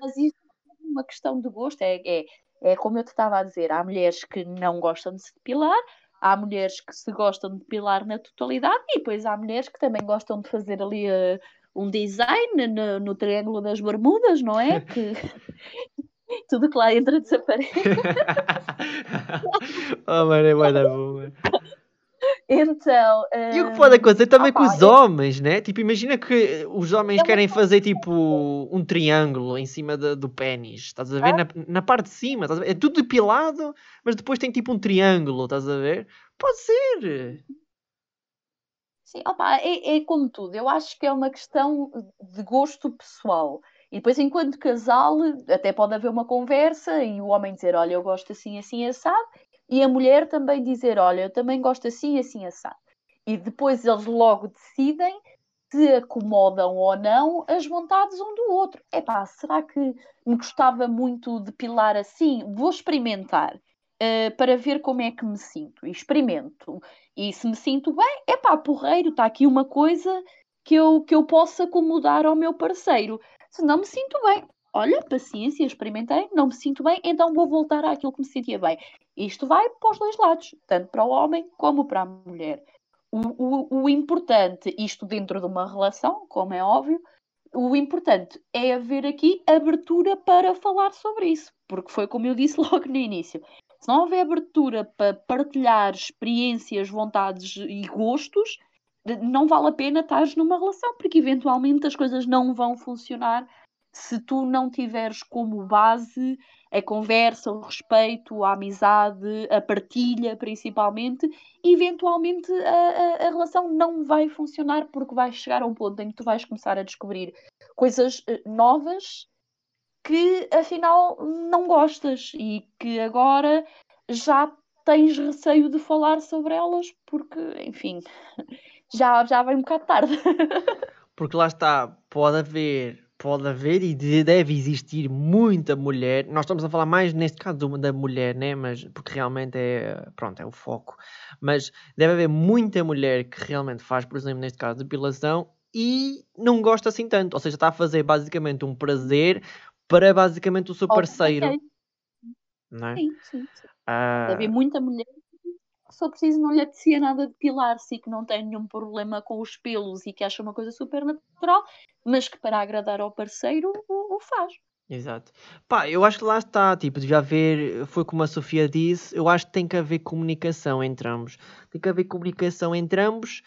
Mas isso é uma questão de gosto, é, é, é como eu te estava a dizer, há mulheres que não gostam de se depilar, há mulheres que se gostam de depilar na totalidade e depois há mulheres que também gostam de fazer ali uh, um design no, no, Triângulo das Bermudas, não é? Que tudo que lá entra desaparece. oh, mano, é da boa. Então. E o que pode acontecer também com os homens, né? Tipo, imagina que os homens querem fazer tipo um triângulo em cima de, do pênis, estás a ver? Ah? Na, na, parte de cima? É tudo depilado, mas depois tem tipo um triângulo, estás a ver? Pode ser. Sim, opa, é, é como tudo. Eu acho que é uma questão de gosto pessoal. E depois, enquanto casal, até pode haver uma conversa e o homem dizer: Olha, eu gosto assim, assim, assado, e a mulher também dizer: Olha, eu também gosto assim, assim, assado. E depois eles logo decidem se acomodam ou não as vontades um do outro. Epá, será que me gostava muito de pilar assim? Vou experimentar. Uh, para ver como é que me sinto. E experimento. E se me sinto bem, é pá, porreiro, está aqui uma coisa que eu, que eu possa acomodar ao meu parceiro se não me sinto bem, olha, paciência, experimentei, não me sinto bem, então vou voltar àquilo que me sentia bem. Isto vai para os dois lados, tanto para o homem como para a mulher. O, o, o importante, isto dentro de uma relação, como é óbvio, o importante é haver aqui abertura para falar sobre isso, porque foi como eu disse logo no início. Se não houver abertura para partilhar experiências, vontades e gostos, não vale a pena estar numa relação, porque eventualmente as coisas não vão funcionar se tu não tiveres como base a conversa, o respeito, a amizade, a partilha, principalmente, eventualmente a, a, a, relação não vai funcionar porque vais chegar a um ponto em que tu vais começar a descobrir coisas eh, novas que afinal não gostas e que agora já tens receio de falar sobre elas porque, enfim, já, já vai um bocado tarde. Porque lá está, pode haver, pode haver e deve existir muita mulher. Nós estamos a falar mais neste caso da mulher, né? Mas porque realmente é, pronto, é o foco. Mas deve haver muita mulher que realmente faz, por exemplo, neste caso, depilação e não gosta assim tanto. Ou seja, está a fazer basicamente um prazer para basicamente o seu parceiro. Okay. Não é? Sim, sim. sim. Uh... Deve haver muita mulher só preciso não lhe apetecia nada de pilar-se e que não tem nenhum problema com os pelos e que acha uma coisa super natural, mas que para agradar ao parceiro o, o faz. Exato. Pá, eu acho que lá está, tipo, devia haver, foi como a Sofia disse, eu acho que tem que haver comunicação entre ambos. Tem que haver comunicação entre ambos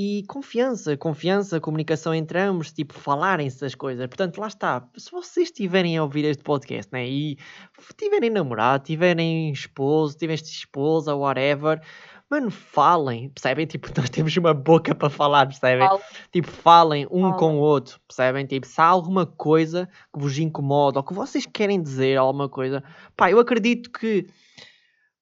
e confiança, confiança, comunicação entre ambos, tipo, falarem-se das coisas. Portanto, lá está. Se vocês estiverem a ouvir este podcast, né, e tiverem namorado, tiverem esposo, tiverem esposa, whatever, mano, falem, percebem? Tipo, nós temos uma boca para falar, percebem? Fala. Tipo, falem um Fala. com o outro, percebem? Tipo, se há alguma coisa que vos incomoda ou que vocês querem dizer alguma coisa, pá, eu acredito que,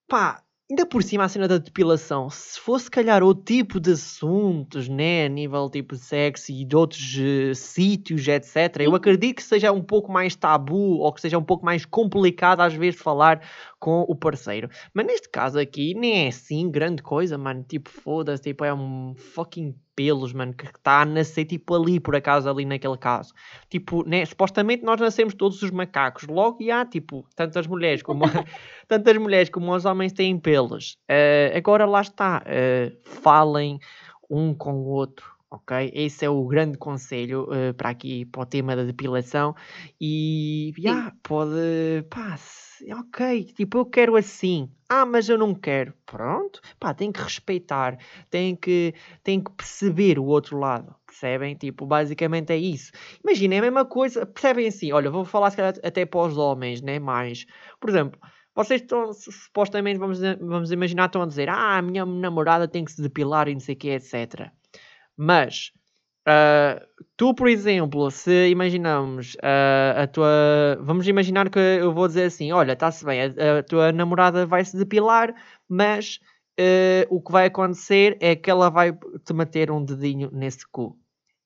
pá, Ainda por cima a cena da depilação, se fosse calhar outro tipo de assuntos, né, a nível tipo de sexo e de outros uh, sítios, etc, eu acredito que seja um pouco mais tabu ou que seja um pouco mais complicado às vezes falar com o parceiro. Mas neste caso aqui nem é assim grande coisa, mano, tipo foda-se, tipo é um fucking pelos, mano, que está a nascer tipo ali, por acaso, ali naquele caso. Tipo, né, supostamente nós nascemos todos os macacos, logo e há, tipo, tantas mulheres como, tantas mulheres como os homens têm pelos. Uh, agora lá está, uh, falem um com o outro, ok? Esse é o grande conselho uh, para aqui, para o tema da depilação. E, yeah, pode, pá, ok, tipo, eu quero assim. Ah, mas eu não quero. Pronto, pá, tem que respeitar, tem que, tem que perceber o outro lado, percebem? Tipo, basicamente é isso. Imaginem a mesma coisa, percebem assim, olha, vou falar se calhar até para os homens, né, mais, por exemplo, vocês estão, supostamente, vamos, vamos imaginar, estão a dizer, ah, a minha namorada tem que se depilar e não sei o que, etc. Mas, uh, tu, por exemplo, se imaginamos uh, a tua. Vamos imaginar que eu vou dizer assim: olha, está-se bem, a, a, tua namorada vai se depilar, mas uh, o que vai acontecer é que ela vai te meter um dedinho nesse cu.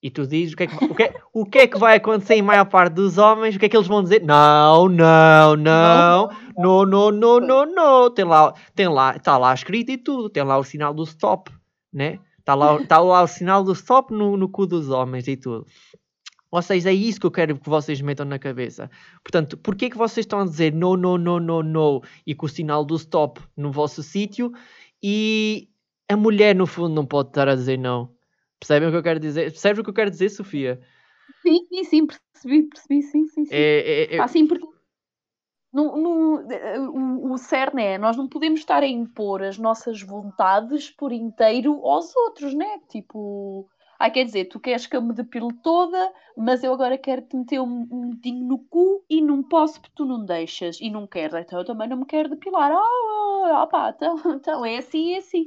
E tu dizes o que, é que, o, que é, o que é que vai acontecer em maior parte dos homens? O que é que eles vão dizer? Não, não, não, não, não, não, não, não. Tem lá, tem lá, está lá escrito e tudo. Tem lá o sinal do stop, né? Está lá, tá lá o sinal do stop no, no cu dos homens e tudo. Ou seja, é isso que eu quero que vocês metam na cabeça. Portanto, porquê que vocês estão a dizer no, no, no, no, no e com o sinal do stop no vosso sítio e a mulher no fundo não pode estar a dizer não? Percebem o que eu quero dizer? Percebes o que eu quero dizer, Sofia? Sim, sim, sim, percebi, percebi, sim, sim, sim. É, é, é... Ah, sim, porque no, no, eh, o, o cerne é, nós não podemos estar a impor as nossas vontades por inteiro aos outros, né? Tipo, ah, quer dizer, tu queres que eu me depile toda, mas eu agora quero te meter um, um dedinho no cu e não posso porque tu não deixas e não queres, então eu também não me quero depilar. Ah, ah pá, então, então é assim, é assim.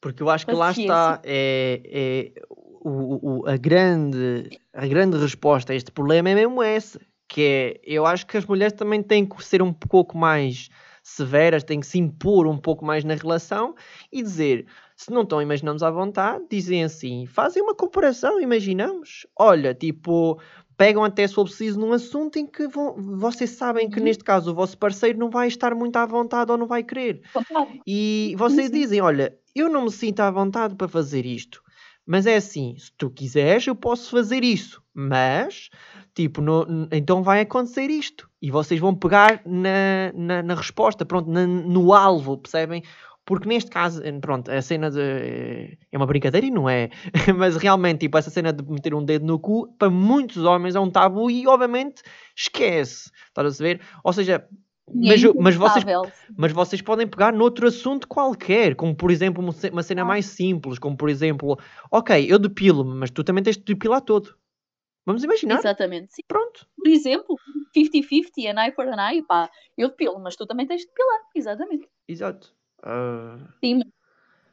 Porque eu acho que lá está é, é o, o, a, grande, a grande resposta a este problema é mesmo essa que é, eu acho que as mulheres também têm que ser um pouco mais severas, têm que se impor um pouco mais na relação e dizer, se não estão imaginando à vontade, dizem assim, fazem uma comparação, imaginamos. Olha, tipo, pegam até se for preciso num assunto em que vão, vocês sabem que uhum. neste caso o vosso parceiro não vai estar muito à vontade ou não vai querer. E vocês dizem, olha, eu não me sinto à vontade para fazer isto. Mas é assim, se tu quiseres, eu posso fazer isso. Mas Tipo, no, então vai acontecer isto. E vocês vão pegar na, na, na resposta, pronto, na, no alvo, percebem? Porque neste caso, eh, pronto, a cena de. Eh, é uma brincadeira e não é. Mas realmente, tipo, essa cena de meter um dedo no cu, para muitos homens é um tabu e, obviamente, esquece. Estás a ver? Ou seja, mas, mas, vocês, mas vocês podem pegar noutro assunto qualquer, como por exemplo uma cena mais simples, como por exemplo, ok, eu depilo-me, mas tu também tens de depilar todo. Vamos imaginar. Exatamente. Sim. Pronto. Por exemplo, 50-50, an eye for an eye, pá, eu depilo, mas tu também tens de depilar. Exatamente. Exato. Uh... Sim,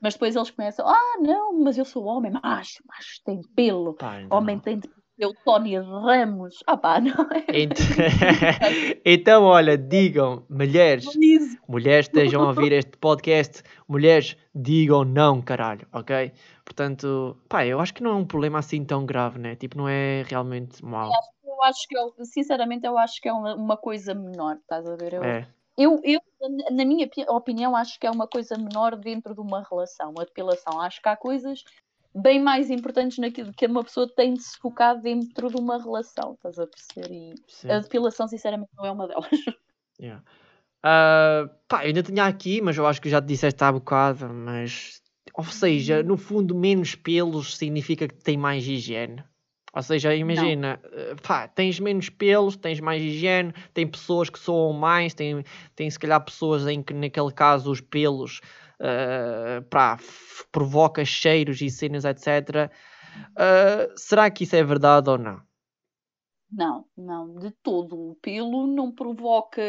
mas depois eles começam, ah, não, mas eu sou homem, macho, macho tem pelo, pá, homem tem de eu, Tony Ramos. Ah pá, não é? Então, então, olha, digam, mulheres, mulheres estejam a ouvir este podcast, mulheres, digam não, caralho, ok? Portanto, pá, eu acho que não é um problema assim tão grave, né? Tipo, não é realmente mau. Eu acho que, eu, sinceramente, eu acho que é uma, uma coisa menor, estás a ver? Eu, é. eu, eu, na minha opinião, acho que é uma coisa menor dentro de uma relação, a depilação. Acho que há coisas bem mais importantes naquilo que uma pessoa tem de se focar dentro de uma relação, estás a perceber? E Sim. a depilação, sinceramente, não é uma delas. Yeah. Uh, pá, eu ainda tinha aqui, mas eu acho que já te disseste há bocado, mas ou seja, uhum. no fundo, menos pelos significa que tem mais higiene. Ou seja, imagina, não. pá, tens menos pelos, tens mais higiene, tem pessoas que soam mais, tem, tem se calhar pessoas em que naquele caso os pelos uh, pá, provoca cheiros e cenas, etc. Uh, será que isso é verdade ou não? Não, não, de todo. O pelo não provoca.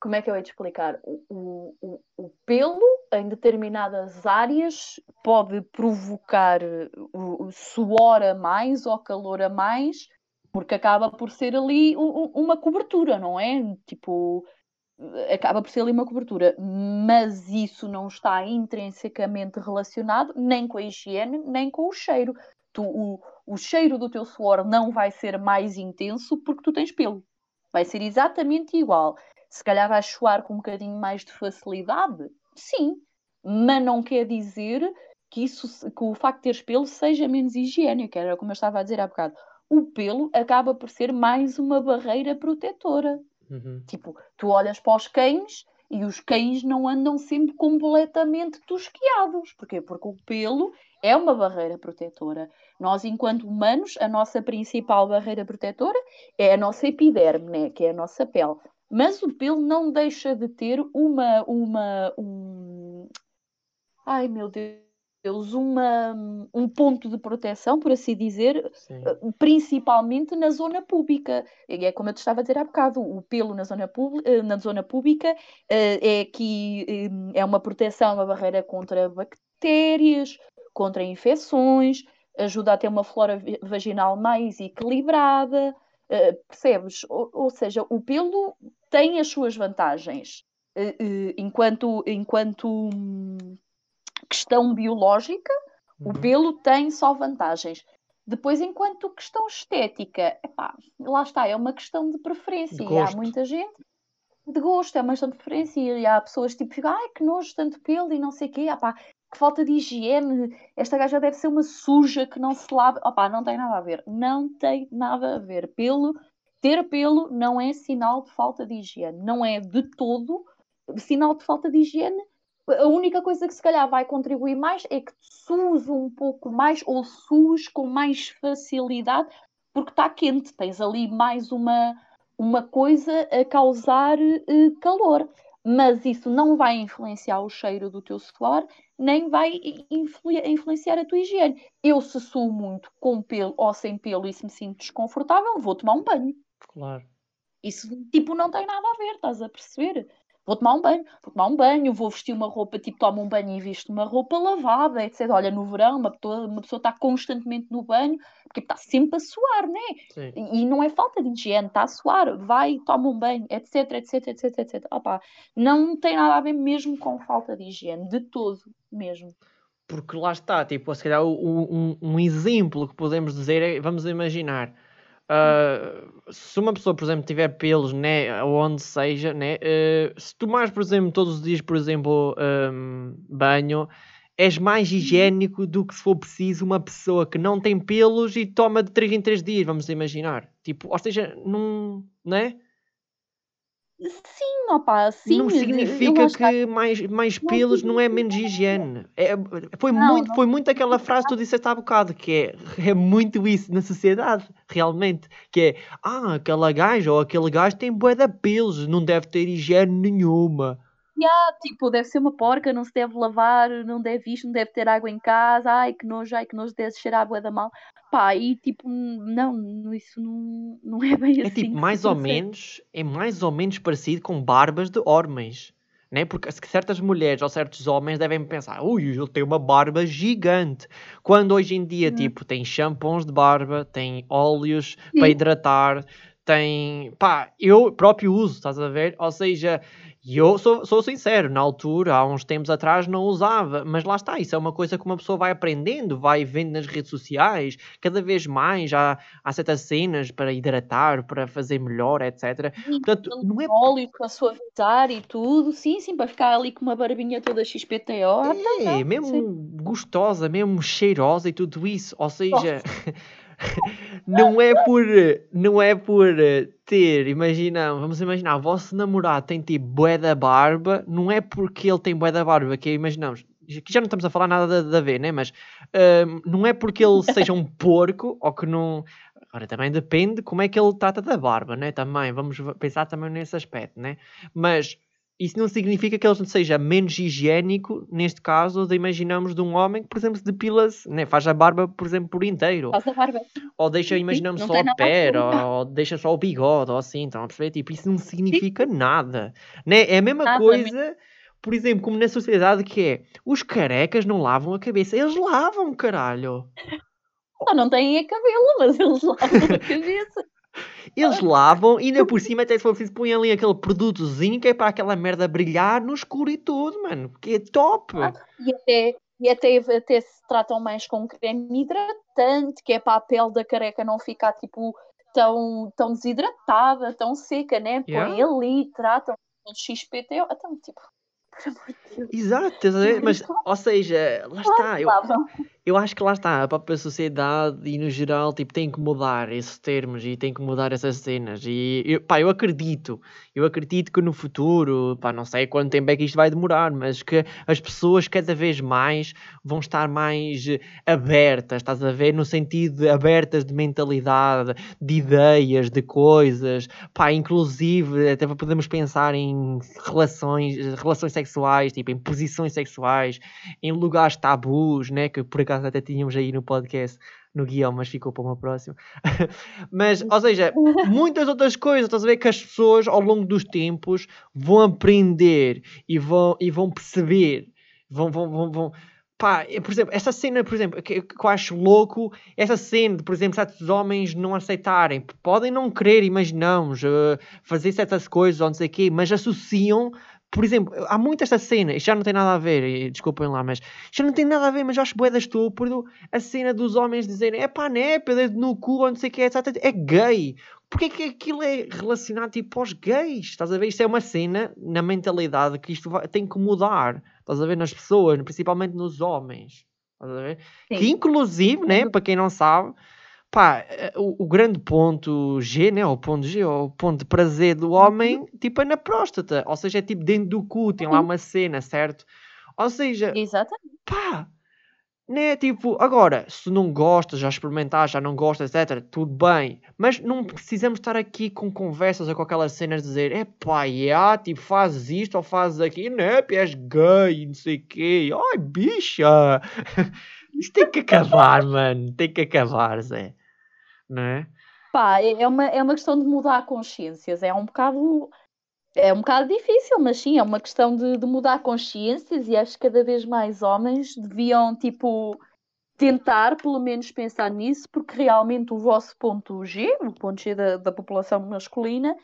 Como é que eu ia te explicar? O, o, o pelo, em determinadas áreas, pode provocar o, o suor a mais ou calor a mais, porque acaba por ser ali uma cobertura, não é? Tipo, acaba por ser ali uma cobertura, mas isso não está intrinsecamente relacionado nem com a higiene, nem com o cheiro. Tu, o, o cheiro do teu suor não vai ser mais intenso porque tu tens pelo. Vai ser exatamente igual. Se calhar vais suar com um bocadinho mais de facilidade, sim, mas não quer dizer que, isso, que o facto de teres pelo seja menos higiênico, era como eu estava a dizer há bocado. O pelo acaba por ser mais uma barreira protetora. Uhum. Tipo, tu olhas para os cães e os cães não andam sempre completamente tosquiados. Porquê? Porque o pelo é uma barreira protetora. Nós, enquanto humanos, a nossa principal barreira protetora é a nossa epiderme, né? que é a nossa pele. Mas o pelo não deixa de ter uma. uma um... Ai meu Deus, uma, um ponto de proteção, por assim dizer, Sim. Eh, principalmente na zona pública. É como eu te estava a dizer há bocado, o pelo na zona, eh, na zona pública eh, é que é uma proteção, uma barreira contra bactérias, contra infecções, ajuda a ter uma flora vaginal mais equilibrada, percebes? Ou, ou, seja, o pelo tem as suas vantagens uh, uh, enquanto, enquanto hum, questão biológica, uhum. o pelo tem só vantagens. Depois, enquanto questão estética, epá, lá está, é uma questão de preferência. De e há muita gente de gosto, é uma questão de preferência. E há pessoas tipo, ai que nojo, tanto pelo e não sei o quê. Epá, que falta de higiene, esta gaja deve ser uma suja que não se lava. Opá, não tem nada a ver. Não tem nada a ver. Pelo, ter pelo não é sinal de falta de higiene. Não é de todo sinal de falta de higiene. A única coisa que se calhar vai contribuir mais é que sues um pouco mais ou sues com mais facilidade porque está quente. Tens ali mais uma, uma coisa a causar uh, calor mas isso não vai influenciar o cheiro do teu suor, nem vai influ influenciar a tua higiene. Eu, se suo muito com pelo ou sem pelo e se me sinto desconfortável, vou tomar um banho. Claro. Isso, tipo, não tem nada a ver, estás a perceber? vou tomar um banho, vou tomar um banho, vou vestir uma roupa, tipo, tomo um banho e visto uma roupa lavada, etc. Olha, no verão, uma pessoa, uma pessoa está constantemente no banho, porque está sempre a suar, né? E, e, não é falta de higiene, está a suar, vai, toma um banho, etc, etc, etc, etc. Opa, não tem nada a ver mesmo com falta de higiene, de todo, mesmo. Porque lá está, tipo, se calhar um, um exemplo que podemos dizer é, vamos imaginar, Uh, se uma pessoa, por exemplo, tiver pelos, né, onde seja, né, uh, se tomares, por exemplo, todos os dias, por exemplo, um, banho, és mais higiênico do que se for preciso uma pessoa que não tem pelos e toma de 3 em 3 dias, vamos imaginar. Tipo, ou seja, não, né? Sim, opa, sim. Não significa que mais, mais pelos não é menos higiene. É, foi, não, muito, não. foi muito aquela frase que tu disseste há bocado, que é, é muito isso na sociedade, realmente. Que é, ah, aquela gaja ou aquele gajo tem bué de pelos, não deve ter higiene nenhuma yeah, tipo, deve ser uma porca, não se deve lavar, não deve isto, não deve ter água em casa, ai que nojo, ai que nojo, deve cheirar água da mal. Pá, e tipo, não, isso não, não é bem é, assim. É tipo, mais ou menos, é mais ou menos parecido com barbas de homens. Né? Porque certas mulheres ou certos homens devem pensar, ui, ele tem uma barba gigante. Quando hoje em dia, hum. tipo, tem shampoos de barba, tem óleos Sim. para hidratar, tem. pá, eu próprio uso, estás a ver? Ou seja, eu sou, sou sincero, na altura, há uns tempos atrás, não usava, mas lá está, isso é uma coisa que uma pessoa vai aprendendo, vai vendo nas redes sociais, cada vez mais há, há certas cenas para hidratar, para fazer melhor, etc. E Portanto, não é. óleo para suavizar e tudo, sim, sim, para ficar ali com uma barbinha toda XPTO. É, tá, tá, mesmo sim. gostosa, mesmo cheirosa e tudo isso, ou seja. não é por não é por ter, imagina, vamos imaginar, o vosso namorado tem tipo bué da barba, não é porque ele tem bué da barba, que imaginamos, que já não estamos a falar nada da ver, né? Mas uh, não é porque ele seja um porco ou que não. Agora também depende como é que ele trata da barba, né? Também vamos pensar também nesse aspecto, né? Mas isso não significa que ele seja menos higiênico, neste caso, de imaginamos de um homem que, por exemplo, se depila-se, né? faz a barba, por exemplo, por inteiro. Faz a barba. Ou deixa, imaginamos, só o pé, ou, deixa só o bigode, ou assim, então, a perceber? Tipo, isso não significa Sim. nada. Né? É a mesma nada coisa, mesmo. por exemplo, como na sociedade que é, os carecas não lavam a cabeça. Eles lavam, caralho. Só não têm a cabelo, mas eles lavam a cabeça. Eles lavam e ainda por cima até se for preciso põem ali aquele produtozinho que é para aquela merda brilhar no escuro e tudo, mano. Que é top. Ah, e até, e até, até se tratam mais com creme hidratante, que é para a pele da careca não ficar tipo tão, tão desidratada, tão seca, né? Yeah. Põem ali, tratam com XPT, então tipo. Exato, mas, ou seja, lá está. Eu, eu acho que lá está, a própria sociedade e no geral, tipo, tem que mudar esses termos e tem que mudar essas cenas. E, eu, pá, eu acredito, eu acredito que no futuro, pá, não sei quanto tempo é que isto vai demorar, mas que as pessoas cada vez mais vão estar mais abertas, estás a ver? No sentido de abertas de mentalidade, de ideias, de coisas, pá, inclusive até podemos pensar em relações, relações sexuais, tipo, em posições sexuais, em lugares tabus, né? Que por acaso até tínhamos aí no podcast, no guião, mas ficou para uma próxima. mas, ou seja, muitas outras coisas, estás a ver que as pessoas ao longo dos tempos vão aprender e vão, e vão perceber, vão, vão, vão, vão pá, por exemplo, essa cena, por exemplo, que, que eu acho louco, essa cena de, por exemplo, certos homens não aceitarem, podem não querer, imaginamos, uh, fazer certas coisas ou não sei o quê, mas associam por exemplo, há muito esta cena, isto já não tem nada a ver, e, desculpem lá, mas já não tem nada a ver, mas eu acho boeda estúpido a cena dos homens dizerem é pá, né, dedo no cu, ou não sei o que, etc. É gay. Porquê que aquilo é relacionado tipo aos gays? Estás a ver? Isto é uma cena na mentalidade que isto vai, tem que mudar. Estás a ver? Nas pessoas, principalmente nos homens. Estás a ver? Sim. Que inclusive, né, para quem não sabe, pá, eh, o, o, grande ponto G, né? O ponto G, o ponto de prazer do homem, tipo, é na próstata. Ou seja, é tipo dentro do cu, tem lá uma cena, certo? Ou seja, Exatamente. pá, né? Tipo, agora, se não gostas, já experimentar, já não gostas, etc., tudo bem. Mas não precisamos estar aqui com conversas ou com aquelas cenas de dizer, é pá, yeah, tipo, fazes isto ou fazes aquilo, né? És gay, não sei o quê. Ai, bicha! Isto tem que acabar, mano. Tem que acabar, Zé não é? Pá, é, é uma, é uma questão de mudar consciências, é um bocado é um bocado difícil, mas sim, é uma questão de, de, mudar consciências e acho que cada vez mais homens deviam, tipo, tentar pelo menos pensar nisso, porque realmente o vosso ponto G, o ponto G da, da população masculina,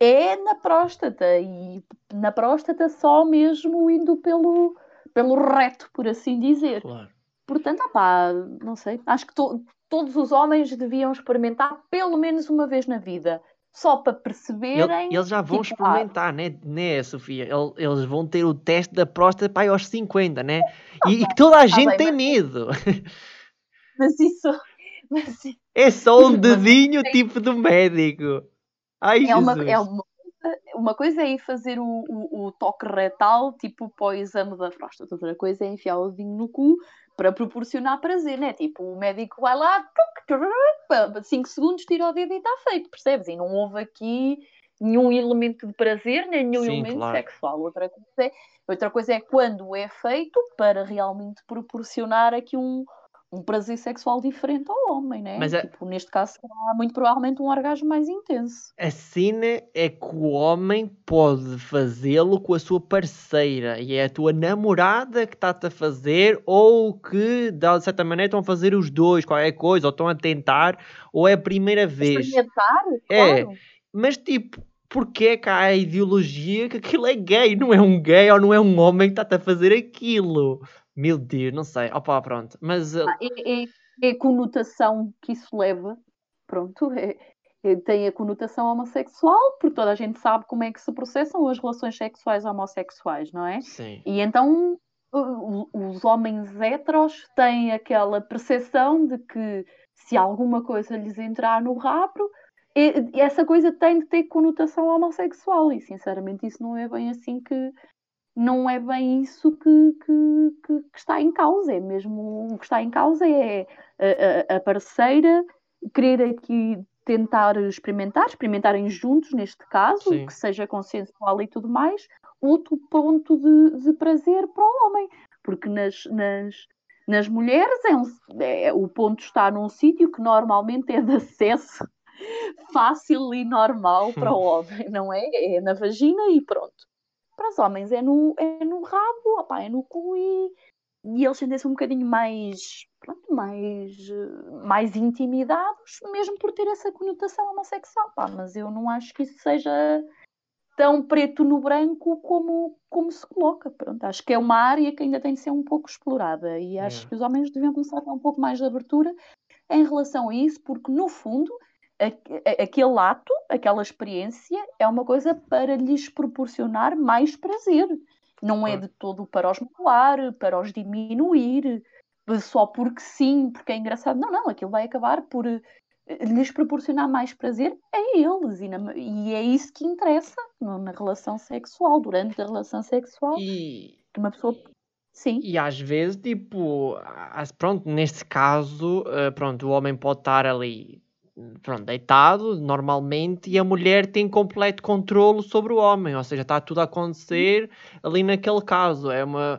é na próstata e na próstata só mesmo indo pelo, pelo reto, por assim dizer. Claro. Portanto, opá, não sei, acho que to, todos os homens deviam experimentar pelo menos uma vez na vida. Só para perceberem. Ele, eles já vão tipo, experimentar, ah, né, né, Sofia? Eles vão ter o teste da próstata para aos 50, né? E, e toda a gente bem, tem mas... medo. Mas isso. Mas... É só um dedinho tipo do médico. Ai, é, uma, é uma, uma coisa é ir fazer o, o, o, toque retal, tipo para o exame da próstata, outra coisa é enfiar o dedinho no cu para proporcionar prazer, né? Tipo, o médico vai lá, 5 segundos, tira o dedo e está feito, percebes? E não houve aqui nenhum elemento de prazer, nem nenhum Sim, elemento claro. sexual. Outra coisa, é, outra coisa é quando é feito para realmente proporcionar aqui um, um prazer sexual diferente ao homem, né? Mas tipo, a... neste caso será muito provavelmente um orgasmo mais intenso. A cena é que o homem pode fazê-lo com a sua parceira e é a tua namorada que está-te a fazer ou que de certa maneira estão a fazer os dois, qualquer coisa, ou estão a tentar, ou é a primeira vez. Experimentar? É, claro. mas tipo, porque é que há a ideologia que aquilo é gay? Não é um gay ou não é um homem que está-te a fazer aquilo. Meu Deus, não sei. Opa, pronto. Mas. Uh... É, é, é, a conotação que isso leva. Pronto. É, é, tem a conotação homossexual, porque toda a gente sabe como é que se processam as relações sexuais homossexuais, não é? Sim. E então os homens heteros têm aquela percepção de que se alguma coisa lhes entrar no rabo, essa coisa tem de ter conotação homossexual. E sinceramente, isso não é bem assim que, não é bem isso que, que, que, que, está em causa, é mesmo o que está em causa é a, a, a parceira querer aqui tentar experimentar, experimentarem juntos neste caso, Sim. que seja consensual e tudo mais, outro ponto de, de prazer para o homem, porque nas, nas, nas mulheres é, um, é o ponto está num sítio que normalmente é de acesso fácil e normal para o homem, não é? É na vagina e pronto para os homens é no, é no rabo, opa, é no cu e, e eles sentem-se um bocadinho mais, pronto, mais, mais intimidados, mesmo por ter essa conotação homossexual. Pá, mas eu não acho que isso seja tão preto no branco como, como se coloca. Pronto, acho que é uma área que ainda tem de ser um pouco explorada e acho é. que os homens deviam começar a ter um pouco mais de abertura em relação a isso, porque no fundo aquele ato, aquela experiência, é uma coisa para lhes proporcionar mais prazer. Não é de todo para os magoar, para os diminuir. só porque sim, porque é engraçado. Não, não, aquilo vai acabar por eh, lhes proporcionar mais prazer a eles e, na, e é isso que interessa na relação sexual, durante a relação sexual. E, que uma pessoa. Sim. e às vezes, tipo, pronto, neste caso, eh, pronto, o homem pode estar ali, pronto, deitado normalmente e a mulher tem completo controle sobre o homem, ou seja, está tudo a acontecer ali naquele caso, é uma,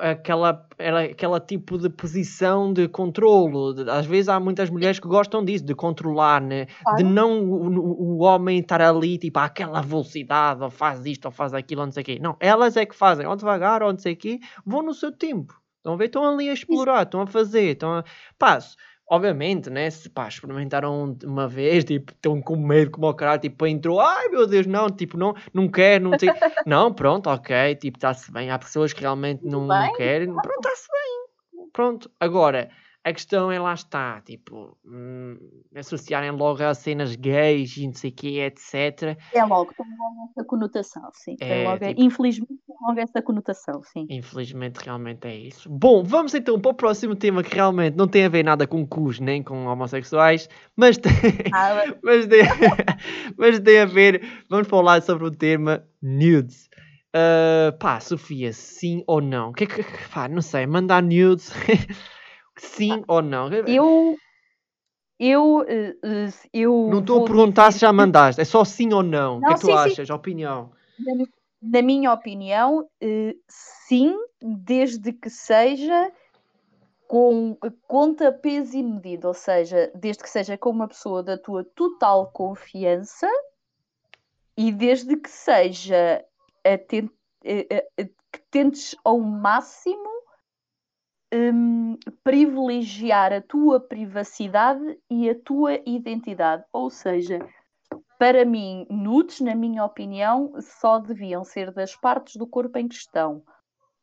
aquela, era aquela tipo de posição de controlo, às vezes há muitas mulheres que gostam disso, de controlar, né? de não o, o- o homem estar ali, tipo, àquela velocidade, ou faz isto, ou faz aquilo, ou não sei o quê. Não, elas é que fazem, ou devagar, ou não sei o quê, vão no seu tempo. Estão a ver? Estão ali a explorar, estão a fazer, estão a... Passo. Obviamente, né? Se pá, experimentaram uma vez, tipo, estão com medo como o caralho, tipo, entrou, ai meu Deus, não, tipo, não, não quero, não sei. não, pronto, ok, tipo, está-se bem. Há pessoas que realmente não, não querem, pronto, está-se bem. Pronto, agora, a questão é lá está, tipo, hum, associarem logo a cenas gays e não sei o quê, etc. É logo, tem logo essa conotação, sim. É, logo, tipo- Infelizmente tem logo essa conotação, sim. Infelizmente, realmente é isso. Bom, vamos então para o próximo tema que realmente não tem a ver nada com cus nem com homossexuais, mas tem, Ah, mas tem, mas tem a ver. Vamos falar sobre o tema nudes. Ah, pá, Sofia, sim ou não? Que, é que, pá, não sei, mandar nudes, sim ou não? eu. Eu. eh, eh, eu não estou a perguntar dizer se já mandaste, é só sim ou não. o que é que tu sim, sim. achas? Opinião. Na, na minha opinião, eh, sim, desde que seja com conta, peso e medida, ou seja, desde que seja com uma pessoa da tua total confiança e desde que seja a ten- que tentes ao máximo hum, privilegiar a tua privacidade e a tua identidade. Ou seja, para mim, nudes, na minha opinião, só deviam ser das partes do corpo em questão.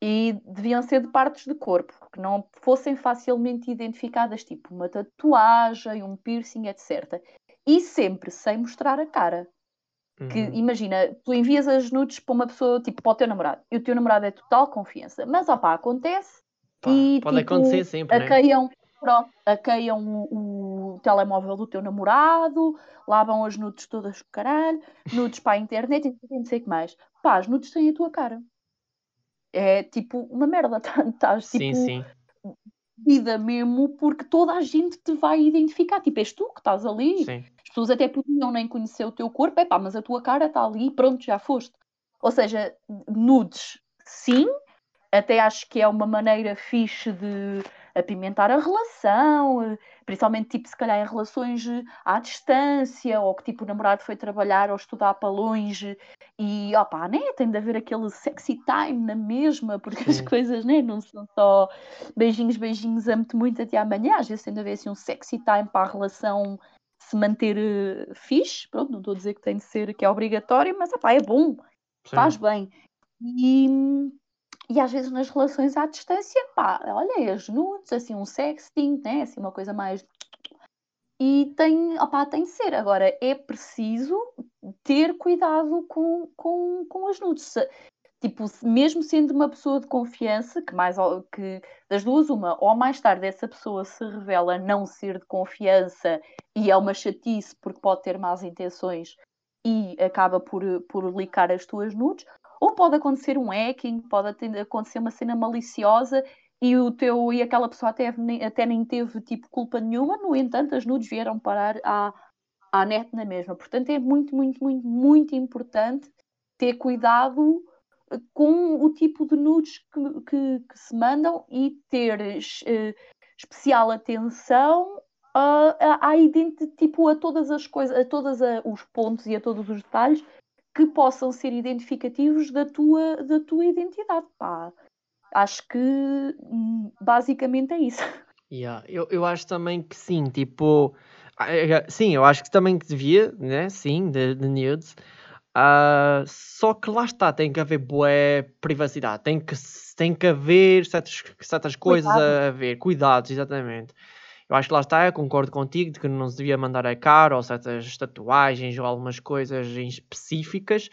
E deviam ser de partes do corpo que não fossem facilmente identificadas, tipo uma tatuagem, um piercing, etc. E sempre sem mostrar a cara. Que Uhum. imagina, tu envias as nudes para uma pessoa, tipo para o teu namorado, e o teu namorado é total confiança, mas opá, acontece Pá, e pode tipo, acontecer sempre, né? Hackeam, pronto, hackeam o, o telemóvel do teu namorado, lavam as nudes todas do caralho, nudes para a internet e não sei o que mais. Pá, as nudes têm a tua cara. É tipo uma merda, tá- estás Sim, tipo sim. vida mesmo, porque toda a gente te vai identificar. Tipo, és tu que estás ali. Sim. As pessoas até podiam nem conhecer o teu corpo, é pá, mas a tua cara está ali e pronto, já foste. Ou seja, nudes, sim, até acho que é uma maneira fixe de apimentar a relação, principalmente tipo, se calhar em relações eh, à distância, ou que tipo o namorado foi trabalhar ou estudar para longe e opá, né, tem de haver aquele sexy time na mesma, porque as Sim. coisas né, não são só beijinhos, beijinhos, amo-te muito até amanhã, às vezes tem de haver assim um sexy time para a relação se manter eh, fixe, pronto, não estou a dizer que tem de ser, que é obrigatório, mas opá, é bom, sim. faz bem. E, e às vezes nas relações à distância, pá, olha, as nudes, assim, um sexting, né? Assim, uma coisa mais. E tem, opá, tem de ser. Agora, é preciso ter cuidado com, com, com as nudes. Tipo, mesmo sendo uma pessoa de confiança, que mais que das duas, uma, ou mais tarde essa pessoa se revela não ser de confiança e é uma chatice porque pode ter más intenções e acaba por, por licar as tuas nudes, ou pode acontecer um hacking, pode acontecer uma cena maliciosa e o teu e aquela pessoa até, até nem teve tipo culpa nenhuma, no entanto as nudes vieram parar à, à net na mesma. Portanto, é muito, muito, muito, muito importante ter cuidado eh, com o tipo de nudes que, que, que se mandam e ter eh, especial atenção a, a, identi- tipo, a todas as coisas, a todos os pontos e a todos os detalhes que possam ser identificativos da tua, da tua identidade. Pá. Acho que hum, basicamente é isso. Yeah, Eu, eu acho também que sim, tipo, ah, eh, sim, eu acho que também que devia, né? Sim, de, de nudes. Ah, só que lá está, tem que haver boa privacidade, tem que, tem que haver certas, certas coisas Cuidado. a ver, cuidados, exatamente. Eu acho que lá está, eu concordo contigo de que não se devia mandar a cara ou certas tatuagens ou algumas coisas específicas.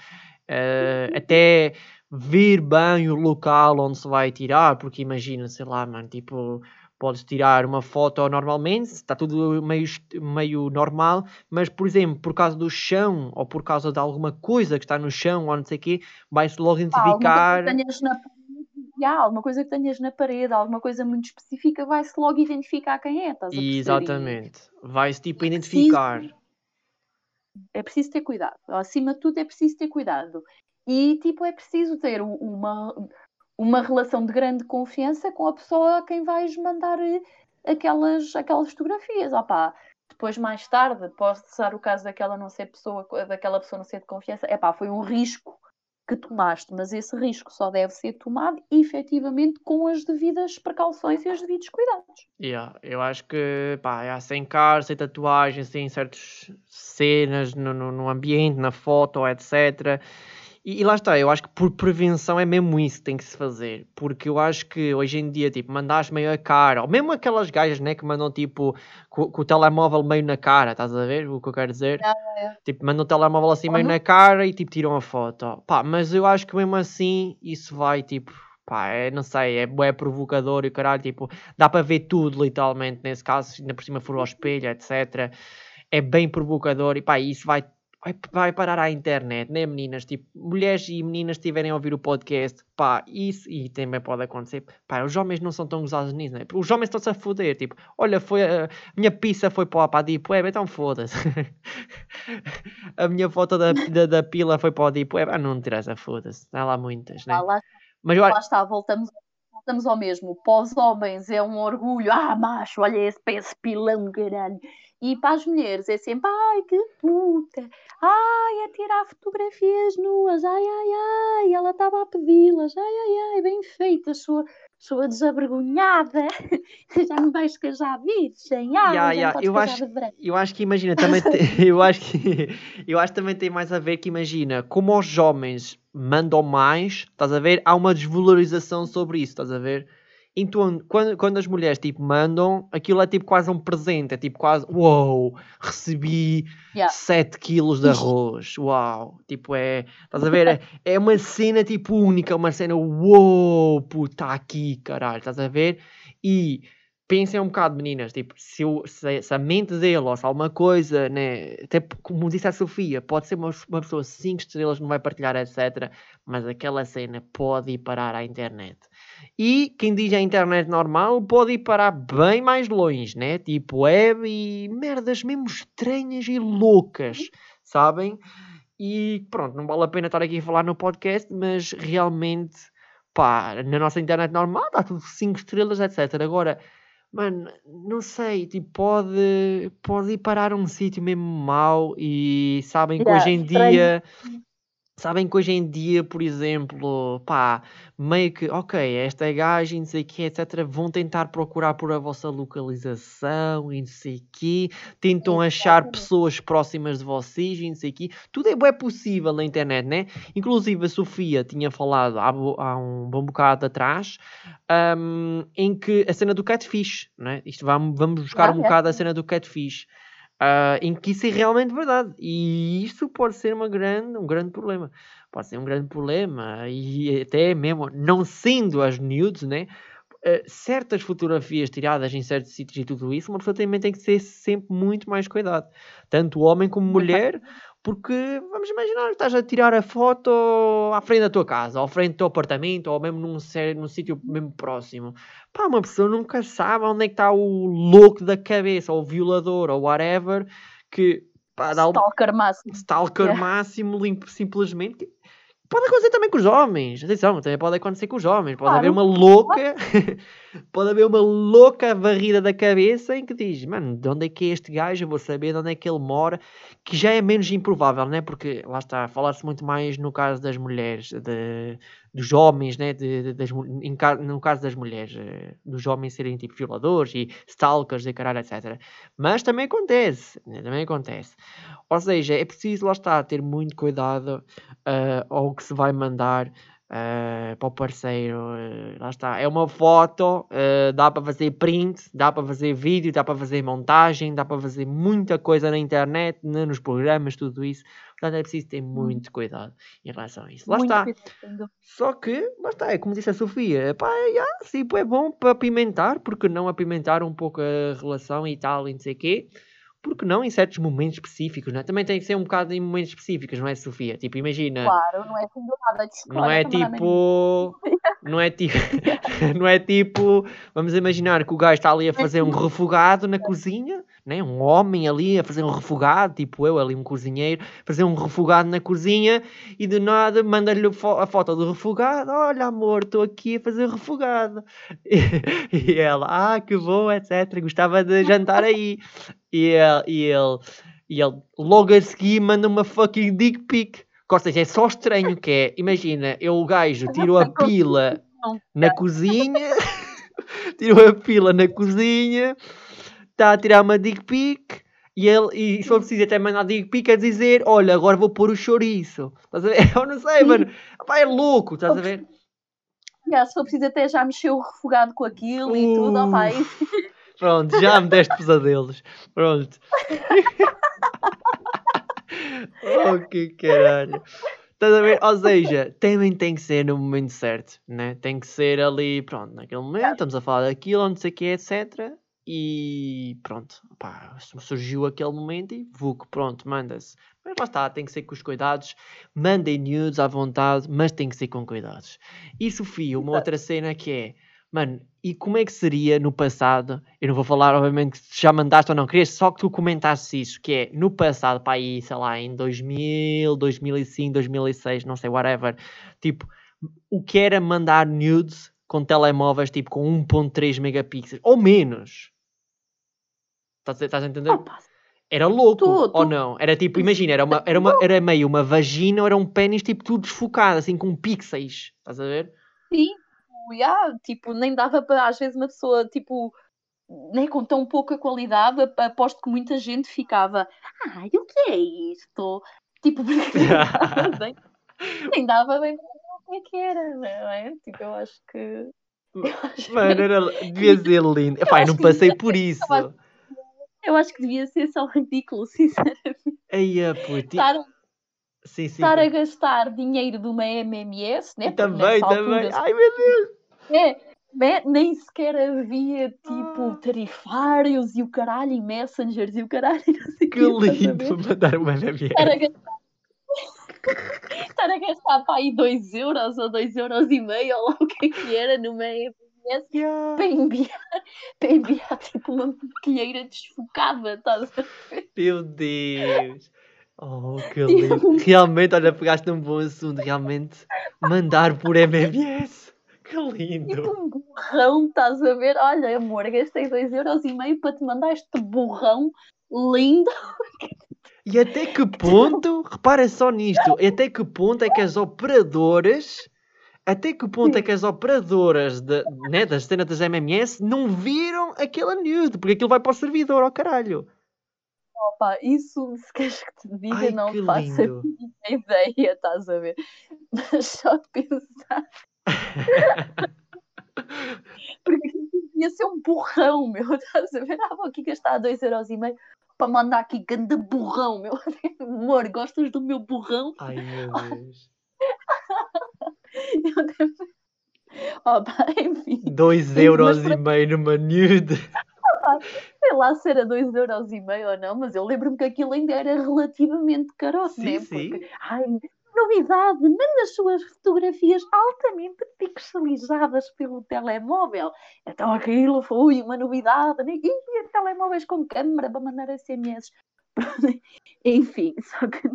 Uh, até ver bem o local onde se vai tirar, porque imagina, sei lá, mano, tipo, podes tirar uma foto normalmente, está tudo meio, meio normal, mas, por exemplo, por causa do chão ou por causa de alguma coisa que está no chão ou não sei o quê, vai-se logo identificar. Ah, alguma coisa que tenhas na parede, alguma coisa muito específica, vai-se logo identificar quem é. Estás a Exatamente. Vai-se tipo é identificar. Preciso, é preciso ter cuidado. Acima de tudo, é preciso ter cuidado. E tipo, é preciso ter uma, uma relação de grande confiança com a pessoa a quem vais mandar eh, aquelas, aquelas fotografias. Opá, depois mais tarde pode ser o caso daquela não ser pessoa, daquela pessoa não ser de confiança. Epá, foi um risco que tomaste, mas esse risco só deve ser tomado efetivamente com as devidas precauções e os devidos cuidados. Yeah, eu acho que pá, sem cara, sem tatuagens, sem certas cenas no, no, no ambiente, na foto, etc e, e, lá está, eu acho que por prevenção é mesmo isso que tem que se fazer. Porque eu acho que hoje em dia, tipo, mandares meio a cara, ou mesmo aquelas gajas, né, que mandam tipo com, com o telemóvel meio na cara, estás a ver o que eu quero dizer? É, é. Tipo, mandam o telemóvel assim meio na cara e tipo tiram a foto. Pá, mas eu acho que mesmo assim isso vai tipo. Pá, é, não sei, é, é provocador e caralho, tipo, dá para ver tudo literalmente nesse caso, ainda por cima for ao espelho, etc. É bem provocador e pá, isso vai vai, vai parar à internet, né, meninas? Tipo, mulheres e meninas estiverem a ouvir o podcast, pá, isso, e também pode acontecer, pá, os homens não são tão gozados nisso, né? Os homens estão-se a foder, tipo, olha, foi a minha pizza foi para, para a Deep Web, então foda-se. a minha foto da, da, da, pila foi para a Deep Web, ah, não interessa, foda-se, há lá muitas, né? Ah, lá, Mas, lá está, voltamos voltamos ao mesmo. Para os homens é um orgulho, ah, macho, olha esse, esse pilão, caralho. E para as mulheres é sempre, ai que puta, ai, a tirar fotografias nuas, ai, ai, ai, ela estava a pedi-las, ai, ai, ai, bem feita, sua, sua desavergonhada, já me vais casar virgem, ah, yeah, yeah. eu acho, eu acho que imagina, também te, eu acho que eu acho que também tem mais a ver que imagina, como os homens mandam mais, estás a ver, há uma desvalorização sobre isso, estás a ver? Então, quando, quando as mulheres tipo mandam, aquilo é tipo quase um presente, é tipo quase, uau, wow, recebi yeah. 7 quilos de arroz, uau, wow. tipo é, estás a ver, é, é uma cena tipo única, uma cena, uau, wow, puta, aqui, caralho, estás a ver? E pensem um bocado, meninas, tipo, se, eu, se, se, a mente dele ou se alguma coisa, né, até como disse a Sofia, pode ser uma, uma pessoa 5 estrelas, não vai partilhar, etc. Mas aquela cena pode ir parar à internet. E quem diz a internet normal pode ir parar bem mais longe, né? Tipo web e merdas mesmo estranhas e loucas, sabem? E pronto, não vale a pena estar aqui a falar no podcast, mas realmente, pá, na nossa internet normal dá tudo 5 estrelas, etc. Agora Mano, não sei, tipo, pode, pode ir parar um sítio mesmo mau e sabem que hoje em dia Sabem que hoje em dia, por exemplo, pá, meio que, ok, esta gaja e não sei o quê, etc., vão tentar procurar por a vossa localização e não sei o quê, tentam achar pessoas próximas de vocês e não sei o quê. Tudo é, é possível na internet, né? Inclusive a Sofia tinha falado há, há um bom bocado atrás um, em que a cena do catfish, né? Isto vamos, vamos buscar um bocado a cena do catfish. Uh, em que isso é realmente verdade. E isso pode ser uma grande, um grande problema. Pode ser um grande problema. E até mesmo, não sendo as nudes, né? Uh, certas fotografias tiradas em certos sítios e tudo isso, uma pessoa também tem que ter sempre muito mais cuidado. Tanto homem como mulher, porque vamos imaginar que estás a tirar a foto à frente da tua casa, ou à frente do teu apartamento, ou mesmo num, num sítio mesmo próximo. Pá, uma pessoa nunca sabe onde é que está o louco da cabeça, ou o violador, ou whatever, que pá, dá Stalker máximo. Stalker yeah. máximo, simplesmente. Pode acontecer também com os homens, atenção, também pode acontecer com os homens. Pode claro. haver uma louca, pode haver uma louca varrida da cabeça em que diz: Mano, de onde é que é este gajo? Eu vou saber de onde é que ele mora, que já é menos improvável, né? Porque lá está, falar-se muito mais no caso das mulheres, de, dos homens, né? De, de, das, em, no caso das mulheres, eh, dos homens serem tipo violadores e stalkers e caralho, etc. Mas também acontece, né? também acontece. Ou seja, é preciso, lá está, ter muito cuidado uh, ao que se vai mandar. Uh, para o parceiro, uh, lá está. É uma foto, uh, dá para fazer print, dá para fazer vídeo, dá para fazer montagem, dá para fazer muita coisa na internet, né, nos programas, tudo isso. Portanto, é preciso ter muito cuidado em relação a isso. Lá Muito está. cuidado. Só que, lá está, é como disse a Sofia, pá, já, sim, é bom para apimentar, porque não apimentar um pouco a relação e tal, e não sei o quê. Porque não em certos momentos específicos, não é? Também tem que ser um bocado em momentos específicos, não é, Sofia? Tipo, imagina, Claro, não é assim do nada. Diz, não "Olha, é tipo. Não é tipo. não é tipo. Vamos imaginar que o gajo está ali a fazer um refogado na cozinha, né? Um homem ali a fazer um refogado, tipo eu ali, um cozinheiro, fazer um refogado na cozinha e de nada manda-lhe a foto do refogado. Olha, amor, estou aqui a fazer refogado. E, e ela, ah, que bom, etc. Gostava de jantar aí. E ele, e ele, e ele logo a seguir manda uma fucking dick pic. Seja, é só estranho que é, imagina, eu o gajo tirou a pila na cozinha, tirou a pila na cozinha, está a tirar uma dick pic e ele, e se for preciso até mandar dick pic a dizer, olha, agora vou pôr o chouriço. Estás a ver? Eu não sei, mano. Pá, é louco, estás a ver? Já, se for preciso até já mexeu o refogado com aquilo e tudo, Uh. opá, isso Pronto, já me deste pesadelos. Pronto. oh, que caralho. Estás a ver? Ou seja, também tem que ser no momento certo, né? Tem que ser ali, pronto, naquele momento, estamos a falar daquilo, não sei o que, etc. E pronto, pá, surgiu aquele momento e VUC, pronto, manda-se. Mas lá está, tem que ser com os cuidados. Mandem nudes à vontade, mas tem que ser com cuidados. E Sofia, uma outra cena que é, mano, e como é que seria no passado? Eu não vou falar, obviamente, se já mandaste ou não, queria só que tu comentasses isso, que é no passado, para aí, sei lá, em 2000, 2005, 2006, não sei, whatever, tipo, o que era mandar nudes com telemóveis, tipo, com 1.3 megapixels, ou menos. Estás a, estás a entender? opá, Era louco, Tô, ou tô. não? Era tipo, imagina, era, uma, era, uma, era meio uma vagina ou era um pênis tipo tudo desfocado, assim com pixels. Estás a ver? sim, já, tipo, nem dava para às vezes uma pessoa, tipo, nem com tão pouca qualidade, ap- aposto que muita gente ficava, ai, o que é isto? Tipo, porque nem dava bem, nem dava bem para ver o que é que era, não é? Tipo, eu acho que. Mano, era, devia ser lindo. Eu acho não que passei devia por isso. eu acho que devia ser só ridículo, sinceramente. Aí, puto. Estar, Sim, sim. estar a gastar dinheiro de uma MMS, né? Também, também. altura Ai, meu Deus. É, né, nem sequer havia tipo Ah. tarifários e o caralho, e messengers e o caralho, não sei o Que lindo mandar uma MMS. Estar a gastar, estar a gastar para aí 2 euros ou 2 euros e meio, ou lá o que é que era, numa MMS Yeah. para enviar, para enviar tipo uma boquilheira desfocada, estás a ver? Meu Deus. Oh, que Tipo- lindo. Realmente, olha, pegaste um bom assunto. Realmente, mandar por MMS. Que Tipo lindo. um burrão, estás a ver? Olha, amor, gastei 2 euros e meio para te mandar este burrão lindo. E até que ponto, repara só nisto, até que ponto é que as operadoras, até que ponto é que as operadoras de, né, das cenas das MMS não viram aquela nude, porque aquilo vai para o servidor, ao caralho. Opa, isso, se queres que te diga, Ai, não faço a mínima ideia, estás a ver? Mas só pensar. Porque ia ser um burrão, meu, estás a ver? Ah, vou aqui gastar 2,5€ para mandar aqui grande burrão, meu. Amor, gostas do meu burrão? Ai meu Deus. Eu devo... Opa, enfim, 2 Mas euros e para- meio numa nude. Sei lá se era 2,5€ ou não, mas eu lembro-me que aquilo ainda era relativamente carote, Sim, né? sim. Porque, ai, novidade, manda as suas fotografias altamente pixelizadas pelo telemóvel. Então aquilo foi uma novidade, né? E telemóveis com câmera para mandar SMS. Enfim, só que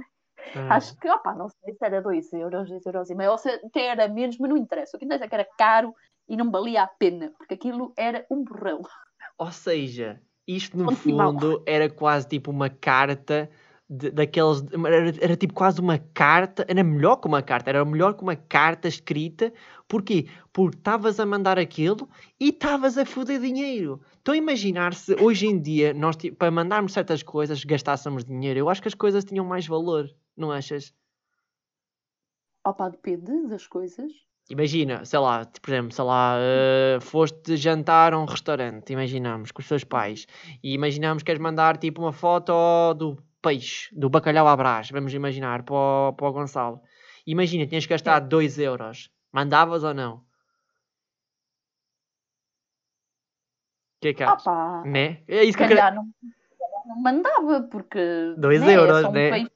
Ah, acho que, opa, não sei se era 2 euros, 2 euros e meio, ou se até era menos, mas não interessa. O que interessa é que era caro e não valia a pena, porque aquilo era um borrão. Ou seja, isto no fundo era quase tipo uma carta de- daqueles. Era, era tipo quase uma carta. Era melhor que uma carta. Era melhor que uma carta escrita. Porquê? Porque estavas a mandar aquilo e estavas a foder dinheiro. Estou a imaginar se hoje em dia nós, ti- para mandarmos certas coisas, gastássemos dinheiro. Eu acho que as coisas tinham mais valor. Não achas? Opa, depende das coisas. Imagina, sei lá, por exemplo, sei lá, uh, foste jantar a um restaurante, imaginamos, com os teus pais, e imaginamos que queres mandar tipo uma foto do peixe, do bacalhau à brás, vamos imaginar, para o, para o Gonçalo. Imagina, tinhas que gastar 2 euros. Mandavas ou não? O que é que achas? Opa, Né? É isso que eu calhar não, não mandava, porque. Dois né, é euros, só um né? peixe.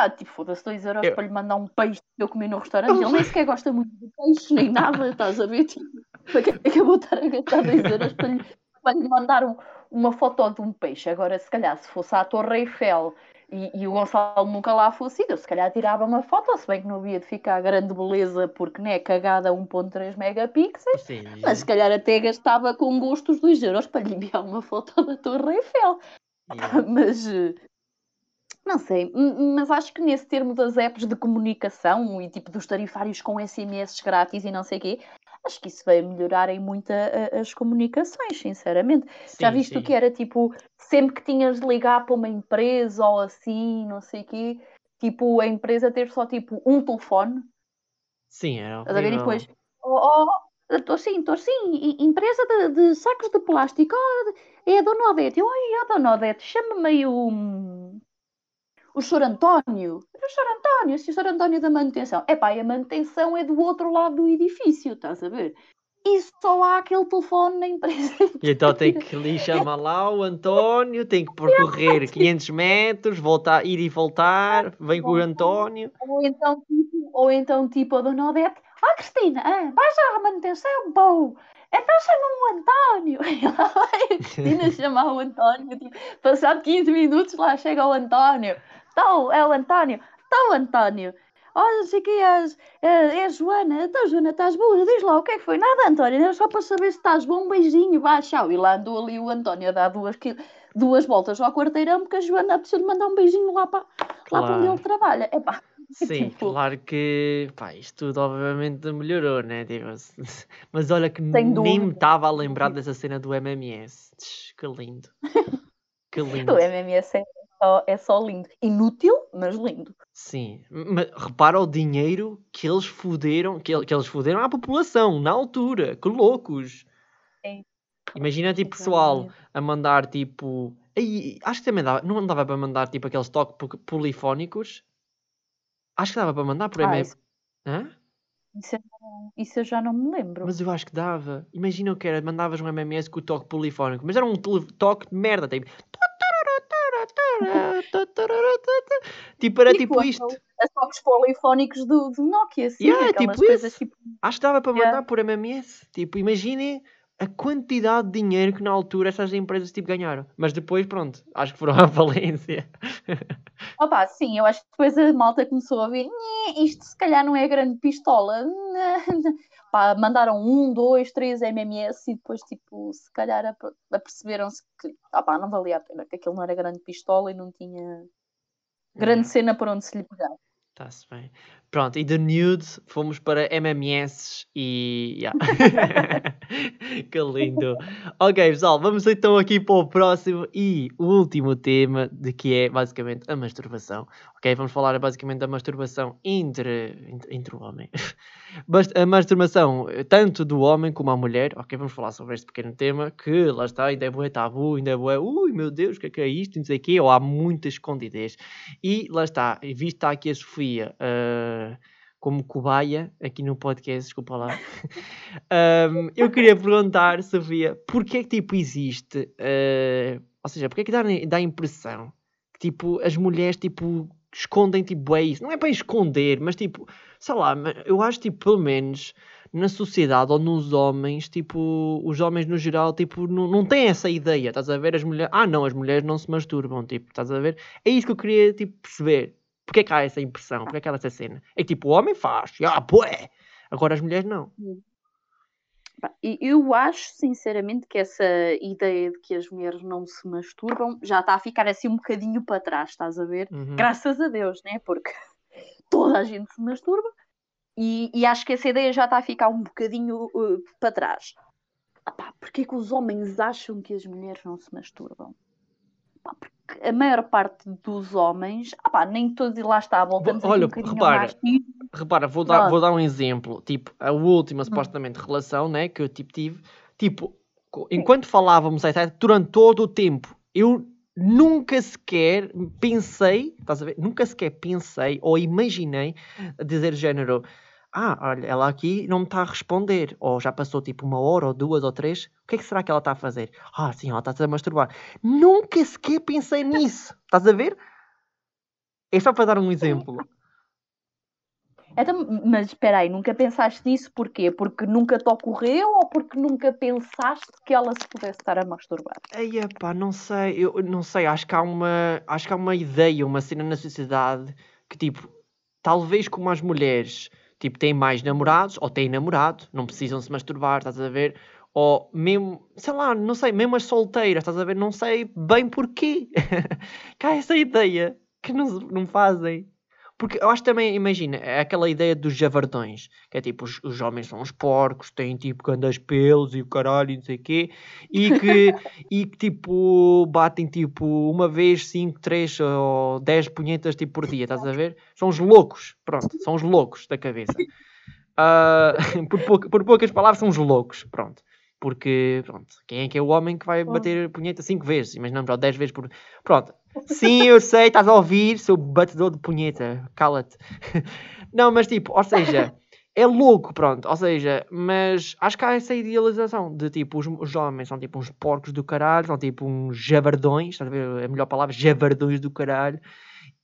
Ah, tipo, foda-se 2 euros Eu- para lhe mandar um peixe que eu comi no restaurante. Ele nem sequer gosta muito de peixe, nem nada, estás a ver? Tipo, para que é que eu vou estar a gastar 2 euros para lhe, para lhe mandar um- uma foto de um peixe? Agora, se calhar, se fosse à Torre Eiffel e, e o Gonçalo nunca lá fosse ido, eu se calhar tirava uma foto, se bem que não havia de ficar grande beleza, porque né, cagada 1.3 megapixels. Sim. Mas se calhar até gastava com gosto os 2 euros para lhe enviar uma foto da Torre Eiffel. Yeah. Mas eh, não sei, mas acho que nesse termo das apps de comunicação e tipo dos tarifários com SMS grátis e não sei o quê, acho que isso vai melhorar em muito a- a- as comunicações, sinceramente. Já Sim, viste o que era tipo, sempre que tinhas de ligar para uma empresa ou assim, não sei o quê, tipo a empresa ter só tipo um telefone Sim, era Estás a ver? E depois, oh, oh, estou sim, estou sim, empresa de, de sacos de plástico, oh, é a Dona Odete. Oi, a Dona Odete, chama-me o, o Sr. António. O Sr. António, se o Sr. António da manutenção. Epá, e a manutenção é do outro lado do edifício, estás a ver? E só há aquele telefone na empresa. E então tem que lhe chamar lá o António, tem que percorrer 500 metros, voltar, ir e voltar, vem com o António. Ou então, tipo, ou então, tipo, a Dona Odete, ah, Cristina, ah, vais à manutenção, bom, então chama-me o António. E lá vai a Cristina chamar o António, tipo, passado 15 minutos lá chega o António. Então, é o António, então, António, olha, sei que és, é, é a Joana, então, Joana, estás boa? Diz lá, o que é que foi? Nada, António, era só para saber se estás bom, um beijinho, vá, tchau. E lá andou ali o António a dar duas, duas voltas ao quarteirão, porque a Joana precisou de mandar um beijinho lá para, lá para onde Claro. ele trabalha. Epá, Sim, Tipo- claro que pá, isto tudo obviamente melhorou, né? Tipo, mas olha que nem me estava a lembrar dessa cena do MMS. Que lindo. Que lindo. O MMS é só, é só lindo. Inútil, mas lindo. Sim, mas repara o dinheiro que eles fuderam, que, que eles fuderam à população na altura, que loucos. Sim. Imagina tipo pessoal a mandar tipo, Ei, acho que também dava, não dava para mandar tipo aqueles toques po- polifónicos. Acho que dava para mandar por Ah, e-mail. isso, Hã? isso eu não- isso eu já não me lembro. Mas eu acho que dava. Imagina o que era, mandavas um MMS com o toque polifónico, mas era um toque de merda, tipo. Tipo, era tipo isto. aquele- Os toques polifónicos do, do Nokia, assim, Yeah, aquelas tipo coisas isso. tipo. Acho que dava para mandar Yeah. por MMS. Tipo, imaginem a quantidade de dinheiro que na altura essas empresas tipo, ganharam. Mas depois, pronto, acho que foram à falência. Opa, sim, eu acho que depois a malta começou a ver, "Nhê, isto se calhar não é grande pistola. Pá, mandaram um, dois, três MMS e depois, tipo, se calhar ap- aperceberam-se que opá, não valia a pena, que aquilo não era grande pistola e não tinha grande Yeah. cena para onde se lhe pegar. Está-se bem. Pronto, e de nudes fomos para MMS e. yeah. que lindo. Ok, pessoal, vamos então aqui para o próximo e o último tema, de que é basicamente a masturbação. Ok, vamos falar basicamente da masturbação entre, entre, entre o homem. A masturbação eh, tanto do homem como a mulher. Ok, vamos falar sobre este pequeno tema que lá está, ainda é bué tabu, ainda é bué, ui meu Deus, o que é que é isto? Não sei o quê, ou há muita escondidez. E lá está, está aqui a Sofia como cobaia aqui no podcast, desculpa lá. Ahm, eu queria perguntar, Sofia, porquê que tipo existe, ah, ou seja, porquê que dá, dá a impressão que tipo as mulheres tipo escondem tipo é isso? Não é para esconder, mas tipo, sei lá, eu acho tipo pelo menos na sociedade ou nos homens, tipo, os homens no geral, tipo, não, não têm essa ideia, estás a ver? As mulheres, ah não, as mulheres não se masturbam, tipo, estás a ver? É isso que eu queria, tipo, perceber. Porquê que há essa impressão? Porquê que há essa cena? É que, tipo, o homem faz, ah, bué! Agora as mulheres não. Eu acho, sinceramente, que essa ideia de que as mulheres não se masturbam já está a ficar assim um bocadinho para trás, estás a ver? Uhum. Graças a Deus, né? Porque toda a gente se masturba e, e acho que essa ideia já está a ficar um bocadinho uh, para trás. Porquê que os homens acham que as mulheres não se masturbam? Pá, porque a maior parte dos homens, epá, nem todos, e lá está, voltamos Olha, um repara, repara, vou dar, vou dar um exemplo. Tipo, a última, hum. supostamente, relação, né, que eu tipo, tive. Tipo, enquanto falávamos, etc, durante todo o tempo, eu nunca sequer pensei, estás a ver? Nunca sequer pensei ou imaginei dizer género, ah, olha, ela aqui não me está a responder, ou já passou tipo uma hora, ou duas, ou três, o que é que será que ela está a fazer? Ah, sim, ela está a masturbar. Nunca sequer pensei nisso, estás a ver? É só para dar um exemplo. Então, mas espera aí, nunca pensaste nisso porquê? Porque nunca te ocorreu ou porque nunca pensaste que ela se pudesse estar a masturbar? Ei, pá, não sei, eu não sei, acho que há uma, acho que há uma ideia, uma cena na sociedade que tipo, talvez como as mulheres, tipo, têm mais namorados ou têm namorado, não precisam se masturbar, estás a ver? Ou mesmo, sei lá, não sei, mesmo as solteiras, estás a ver? Não sei bem porquê. há essa ideia que não, não fazem. Porque eu acho também, imagina, é aquela ideia dos javardões, que é tipo, os, os homens são os porcos, têm tipo grandes pelos e o caralho e não sei o quê, e que, e que tipo, batem tipo uma vez, cinco, três ou dez punhetas tipo por dia, estás a ver? São os loucos, pronto, são os loucos da cabeça. Uh, por, pouca, por poucas palavras, são os loucos, pronto. Porque, pronto, quem é que é o homem que vai bater punheta cinco vezes? Imaginamos, ou dez vezes por. Pronto, Sim, eu sei, estás a ouvir, seu batedor de punheta, cala-te. Não, mas tipo, ou seja, é louco, pronto, ou seja, mas acho que há essa idealização de tipo, os, os homens são tipo uns porcos do caralho, são tipo uns javardões, estás a ver? A melhor palavra, javardões do caralho,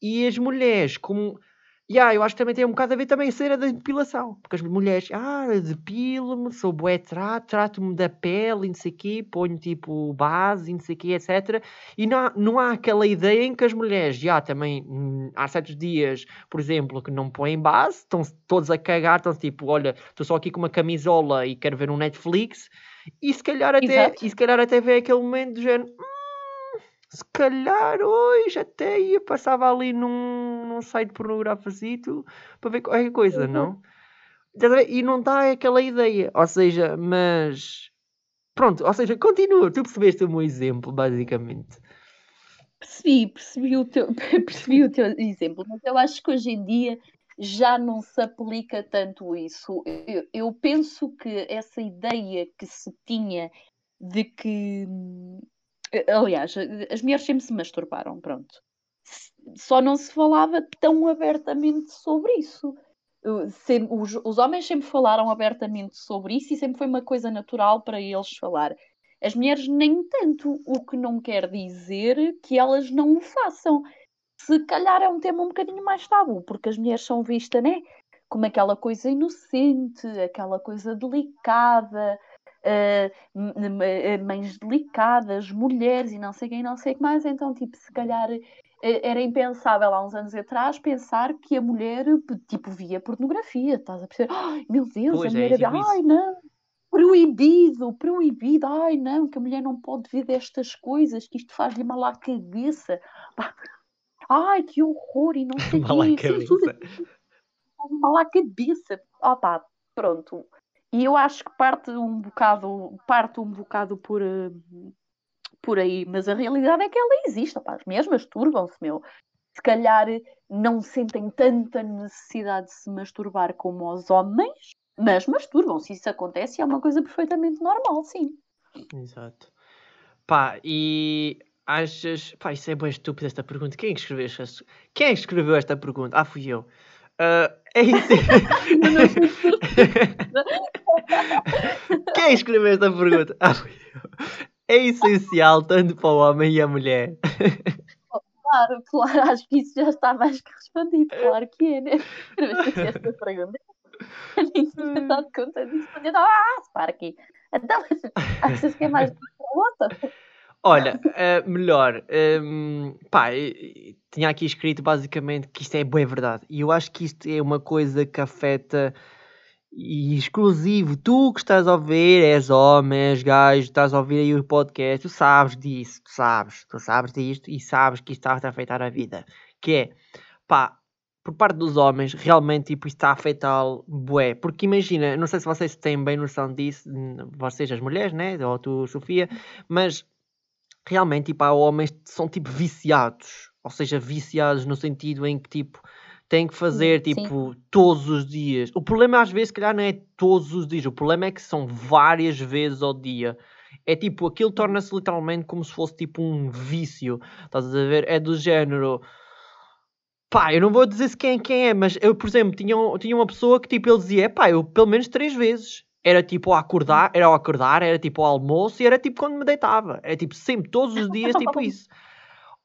e as mulheres, como e yeah, eu acho que também tem um bocado a ver também a cena da depilação. Porque as mulheres, ah, depilo-me, sou bué trato, trato-me da pele e não sei o quê, ponho tipo base e não sei o quê, etc. E não há, não há aquela ideia em que as mulheres, já também, hum, há certos dias, por exemplo, que não põem base, estão todos a cagar, estão tipo, olha, estou só aqui com uma camisola e quero ver um Netflix. E se calhar até, e se calhar até vê aquele momento de género, se calhar hoje até ia, passava ali num, num site pornográfico para ver qualquer coisa, uhum. não? E não dá aquela ideia, ou seja, mas pronto, ou seja, continua, tu percebeste o meu exemplo, basicamente. Percebi, percebi o teu, percebi o teu exemplo, mas eu acho que hoje em dia já não se aplica tanto isso. Eu, eu penso que essa ideia que se tinha de que Aliás, as mulheres sempre se masturbaram, pronto. Só não se falava tão abertamente sobre isso. Os, os, homens sempre falaram abertamente sobre isso e sempre foi uma coisa natural para eles falar. As mulheres nem tanto, o que não quer dizer que elas não o façam. Se calhar é um tema um bocadinho mais tabu, porque as mulheres são vistas, né? Como aquela coisa inocente, aquela coisa delicada, uh, mães delicadas, mulheres e não sei quem, não sei o que mais. Então, tipo, se calhar era impensável há uns anos atrás pensar que a mulher, tipo, via pornografia, estás a perceber? Ai, meu Deus, pois a mulher é, ai, não, proibido, proibido, ai, não, que a mulher não pode ver destas coisas, que isto faz-lhe mal à cabeça. Ai, que horror, e não sei o que. Mal à cabeça. Ah, pá, pronto. E eu acho que parte um bocado, parte um bocado por, eh, por aí, mas a realidade é que ela existe, opá, as mulheres masturbam-se, meu. Se calhar não sentem tanta necessidade de se masturbar como os homens, mas masturbam-se. Isso acontece e é uma coisa perfeitamente normal, sim. Exato. Pá, e achas. Pá, isso é bem estúpido esta pergunta. Quem é escreveu esta, Quem é que escreveu esta pergunta? Ah, fui eu. Uh, é. Quem escreveu esta pergunta? Ah, é essencial tanto para o homem e a mulher. Claro, claro, acho que isso já está mais que respondido, claro que é, né? Escreveste esta pergunta. Nem tinha dado conta disso. Ah, para aqui. Então, achas que é mais para outra? Olha, uh, melhor, um, pá, tinha aqui escrito basicamente que isto é boa verdade. E eu acho que isto é uma coisa que afeta e exclusivo. Tu que estás a ouvir, és homem, és gajo, estás a ouvir aí o podcast, tu sabes disso, tu sabes, tu sabes disto e sabes que isto está a afetar a vida. Que é, pá, por parte dos homens, realmente tipo, isto está a afetá-lo, bué. Porque imagina, não sei se vocês têm bem noção disso, vocês as mulheres, né? Ou tu, Sofia, mas realmente, tipo, há homens que são tipo viciados. Ou seja, viciados no sentido em que tipo tem que fazer tipo todos os dias. O problema às vezes, se calhar, não é todos os dias, o problema é que são várias vezes ao dia. É tipo, aquilo torna-se literalmente como se fosse tipo um vício. Estás a ver? É do género. Pá, eu não vou dizer se quem, quem é, mas eu, por exemplo, tinha, tinha uma pessoa que tipo, ele dizia, pá, eu pelo menos três vezes. Era tipo ao acordar, era ao acordar, era tipo ao almoço e era tipo quando me deitava. Era tipo sempre, todos os dias, tipo isso.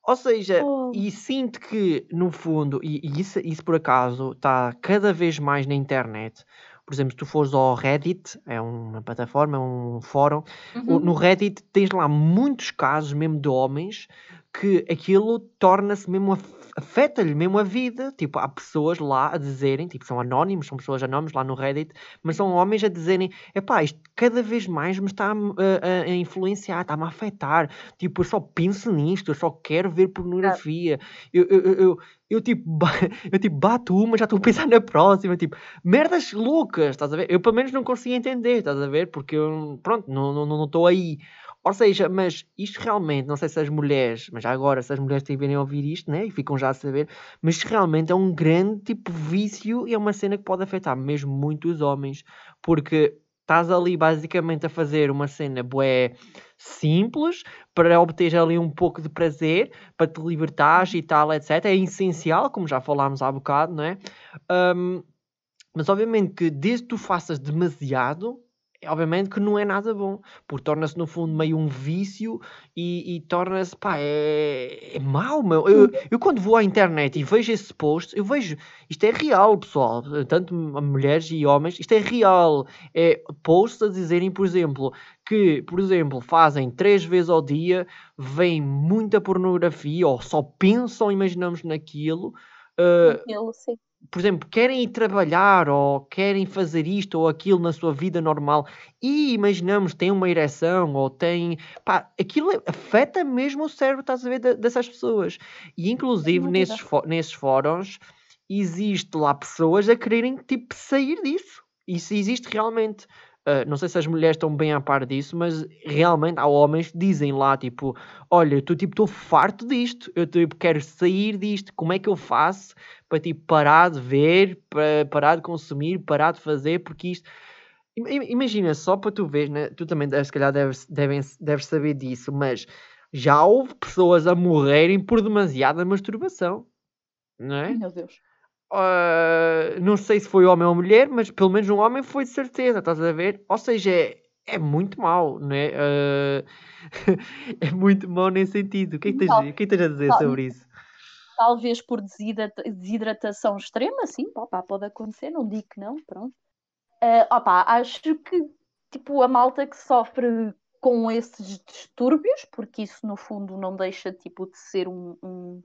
Ou seja, oh. e sinto que no fundo, e, e isso, isso por acaso está cada vez mais na internet, por exemplo, se tu fores ao Reddit, é uma plataforma, é um fórum, uhum. no Reddit tens lá muitos casos mesmo de homens que aquilo torna-se mesmo afeta-lhe mesmo a vida. Tipo, há pessoas lá a dizerem, tipo, são anónimos, são pessoas anónimas lá no Reddit, mas são homens a dizerem: epá, isto cada vez mais me está a, a, a influenciar, está-me a afetar. Tipo, eu só penso nisto, eu só quero ver pornografia. Eu, eu, eu, eu, eu tipo, eu tipo, bato uma, já estou a pensar na próxima, tipo, merdas loucas, estás a ver? Eu pelo menos não consigo entender, estás a ver? Porque eu, pronto, não estou não, não, não aí. Ou seja, mas isto realmente, não sei se as mulheres, mas agora, se as mulheres tiverem a ouvir isto, né, e ficam já a saber, mas realmente é um grande tipo vício e é uma cena que pode afetar mesmo muito os homens, porque estás ali basicamente a fazer uma cena bué simples para obter ali um pouco de prazer, para te libertares e tal, etc. É essencial, como já falámos há bocado, não é? Um, mas obviamente que desde que tu faças demasiado, obviamente que não é nada bom, porque torna-se no fundo meio um vício e, e torna-se, pá, é, é mau, meu. Eu, eu, quando vou à internet e vejo esse post, eu vejo, isto é real, pessoal, tanto mulheres e homens, isto é real. É posts a dizerem, por exemplo, que, por exemplo, fazem três vezes ao dia, veem muita pornografia ou só pensam, imaginamos naquilo. Uh, Aquilo, sim por exemplo, querem ir trabalhar ou querem fazer isto ou aquilo na sua vida normal e imaginamos têm uma ereção ou têm. Pá, aquilo afeta mesmo o cérebro, estás a ver, dessas pessoas. E inclusive nesses, nesses fóruns existe lá pessoas a quererem tipo sair disso. Isso existe realmente. Uh, não sei se as mulheres estão bem a par disso, mas realmente há homens que dizem lá, tipo, olha, estou tipo, farto disto, eu tipo, quero sair disto, como é que eu faço para tipo, parar de ver, para parar de consumir, parar de fazer, porque isto... Imagina, só para tu ver, né? tu também se calhar deves, deves, deves saber disso, mas já houve pessoas a morrerem por demasiada masturbação, não é? Meu Deus. Uh, não sei se foi homem ou mulher, mas pelo menos um homem foi de certeza, estás a ver? Ou seja, é, é muito mau, né? Uh, é muito mau nesse sentido. O que é que tens, o que é tens a dizer sobre isso? Talvez por desidratação extrema, sim, opa, pode acontecer, não digo que não, pronto. Uh, opa, acho que tipo, a malta que sofre com esses distúrbios, porque isso no fundo não deixa tipo, de ser um, um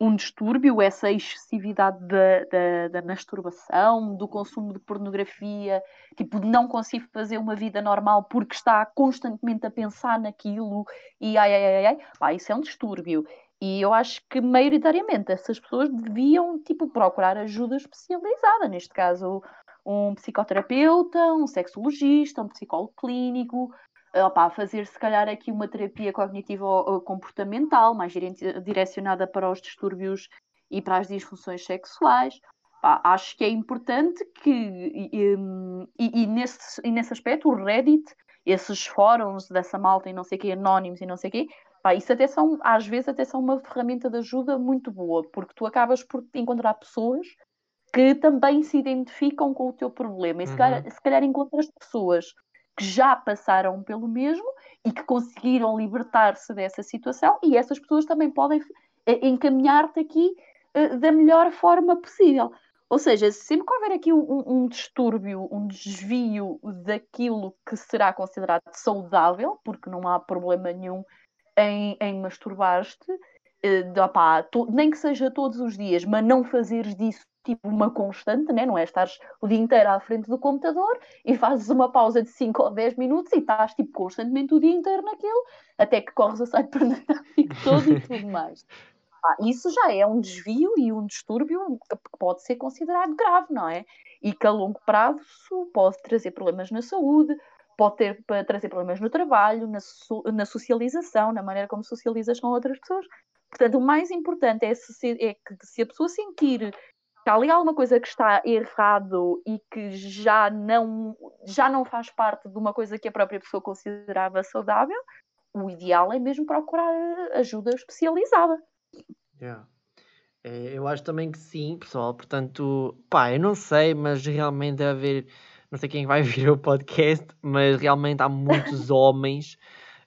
um distúrbio, essa excessividade da, da, da, masturbação, do consumo de pornografia, tipo, não conseguir fazer uma vida normal porque está constantemente a pensar naquilo e ai, ai, ai, ai, pá, isso é um distúrbio. E eu acho que, maioritariamente, essas pessoas deviam, tipo, procurar ajuda especializada, neste caso, um psicoterapeuta, um sexologista, um psicólogo clínico, opa, fazer se calhar aqui uma terapia cognitivo-comportamental mais direcionada para os distúrbios e para as disfunções sexuais. acho que é importante que, e, e, e, nesse, e nesse aspecto, o Reddit, esses fóruns dessa malta e não sei o quê, anónimos e não sei o quê, pá, isso até são, às vezes até são uma ferramenta de ajuda muito boa, porque tu acabas por encontrar pessoas que também se identificam com o teu problema. E se, uhum. calhar, se calhar encontras pessoas que já passaram pelo mesmo e que conseguiram libertar-se dessa situação, e essas pessoas também podem eh, encaminhar-te aqui uh, da melhor forma possível. Ou seja, sempre que houver aqui um, um, distúrbio, um desvio daquilo que será considerado saudável, porque não há problema nenhum em, em masturbar-te, uh, nem que seja todos os dias, mas não fazeres disso tipo uma constante, né? não é? Estás o dia inteiro à frente do computador e fazes uma pausa de 5 ou 10 minutos e estás tipo constantemente o dia inteiro naquilo, até que corres a cybernético todo e tudo mais. Ah, isso já é um desvio e um distúrbio que pode ser considerado grave, não é? E que a longo prazo pode trazer problemas na saúde, pode ter, trazer problemas no trabalho, na, so, na socialização, na maneira como socializas com outras pessoas. Portanto, o mais importante é, se, é que se a pessoa sentir que há ali alguma coisa que está errado e que já não, já não faz parte de uma coisa que a própria pessoa considerava saudável, o ideal é mesmo procurar ajuda especializada. Yeah. É, eu acho também que sim, pessoal. Portanto, pá, eu não sei, mas realmente deve haver. Não sei quem vai vir o podcast, mas realmente há muitos homens.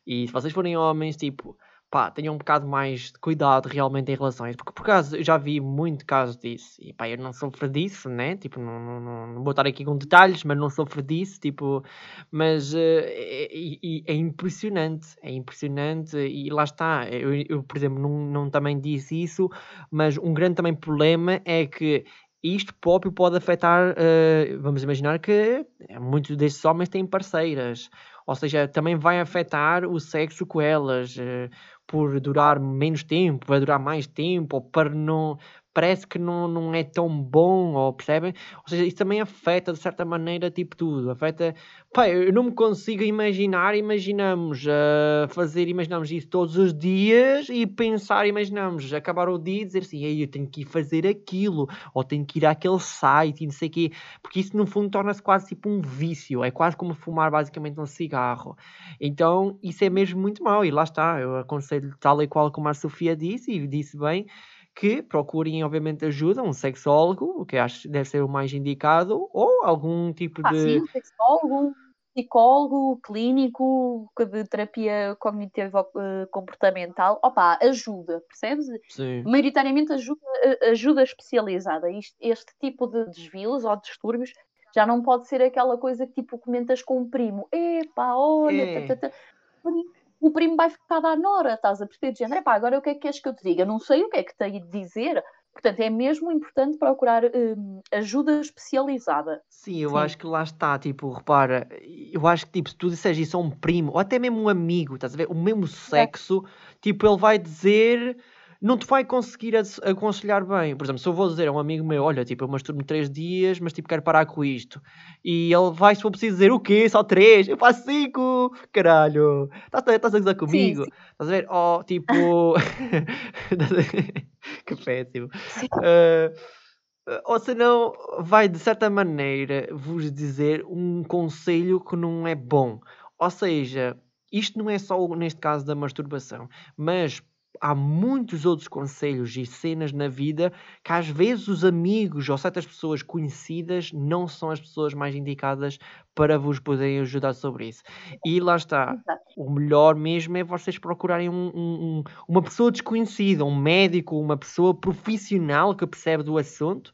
E se vocês forem homens, tipo, pá, tenham um bocado mais de cuidado realmente em relações, porque por acaso eu já vi muito casos disso, e pá, eu não sofro disso, né? Tipo, não, não, não, não vou estar aqui com detalhes, mas não sofro disso, tipo, mas uh, é, é, é, impressionante, é impressionante, e lá está, eu, eu por exemplo, não, não também disse isso, mas um grande também problema é que isto próprio pode afetar, uh, vamos imaginar que muitos destes homens têm parceiras, ou seja, também vai afetar o sexo com elas. Uh, por durar menos tempo, vai durar mais tempo, ou para não, parece que não, não é tão bom, ou percebem? Ou seja, isso também afeta de certa maneira, tipo tudo. Afeta. Pá, eu não me consigo imaginar, imaginamos uh, fazer, imaginamos isso todos os dias e pensar, imaginamos acabar o dia e dizer assim, Ei, eu tenho que ir fazer aquilo, ou tenho que ir àquele site e não sei o quê, porque isso no fundo torna-se quase tipo um vício, é quase como fumar basicamente um cigarro. Então isso é mesmo muito mau, e lá está, eu aconselho tal e qual como a Sofia disse, e disse bem que procurem, obviamente, ajuda, um sexólogo, o que acho que deve ser o mais indicado, ou algum tipo ah, de. Sim, um sexólogo, psicólogo, clínico, de terapia cognitiva eh, comportamental. Opa, ajuda, percebes? Sim. Maioritariamente ajuda, eh, ajuda especializada. Isto, este tipo de desvios ou distúrbios já não pode ser aquela coisa que tipo comentas com um primo. Epá, olha, é. Tata, tata o primo vai ficar da nora, estás a perceber? De género, pá, agora o que é que queres que eu te diga? Não sei o que é que tenho de dizer. Portanto, é mesmo importante procurar hum, ajuda especializada. Sim, eu Sim. acho que lá está, tipo, repara, eu acho que tipo, se tu disseres isso a um primo, ou até mesmo um amigo, estás a ver? O mesmo sexo, é. tipo, ele vai dizer não te vai conseguir aconselhar bem. Por exemplo, se eu vou dizer a um amigo meu, olha, tipo, eu masturbo três dias, mas tipo, quero parar com isto. E ele vai, se for preciso dizer, o quê? Só três? Eu faço cinco! Caralho! Estás a gozar comigo? Estás a ver? Oh, tipo... que péssimo. Uh, ou senão vai de certa maneira vos dizer um conselho que não é bom. Ou seja, isto não é só neste caso da masturbação, mas há muitos outros conselhos e cenas na vida que às vezes os amigos ou certas pessoas conhecidas não são as pessoas mais indicadas para vos poderem ajudar sobre isso. E lá está. O melhor mesmo é vocês procurarem um, um, uma pessoa desconhecida, um médico, uma pessoa profissional que percebe do assunto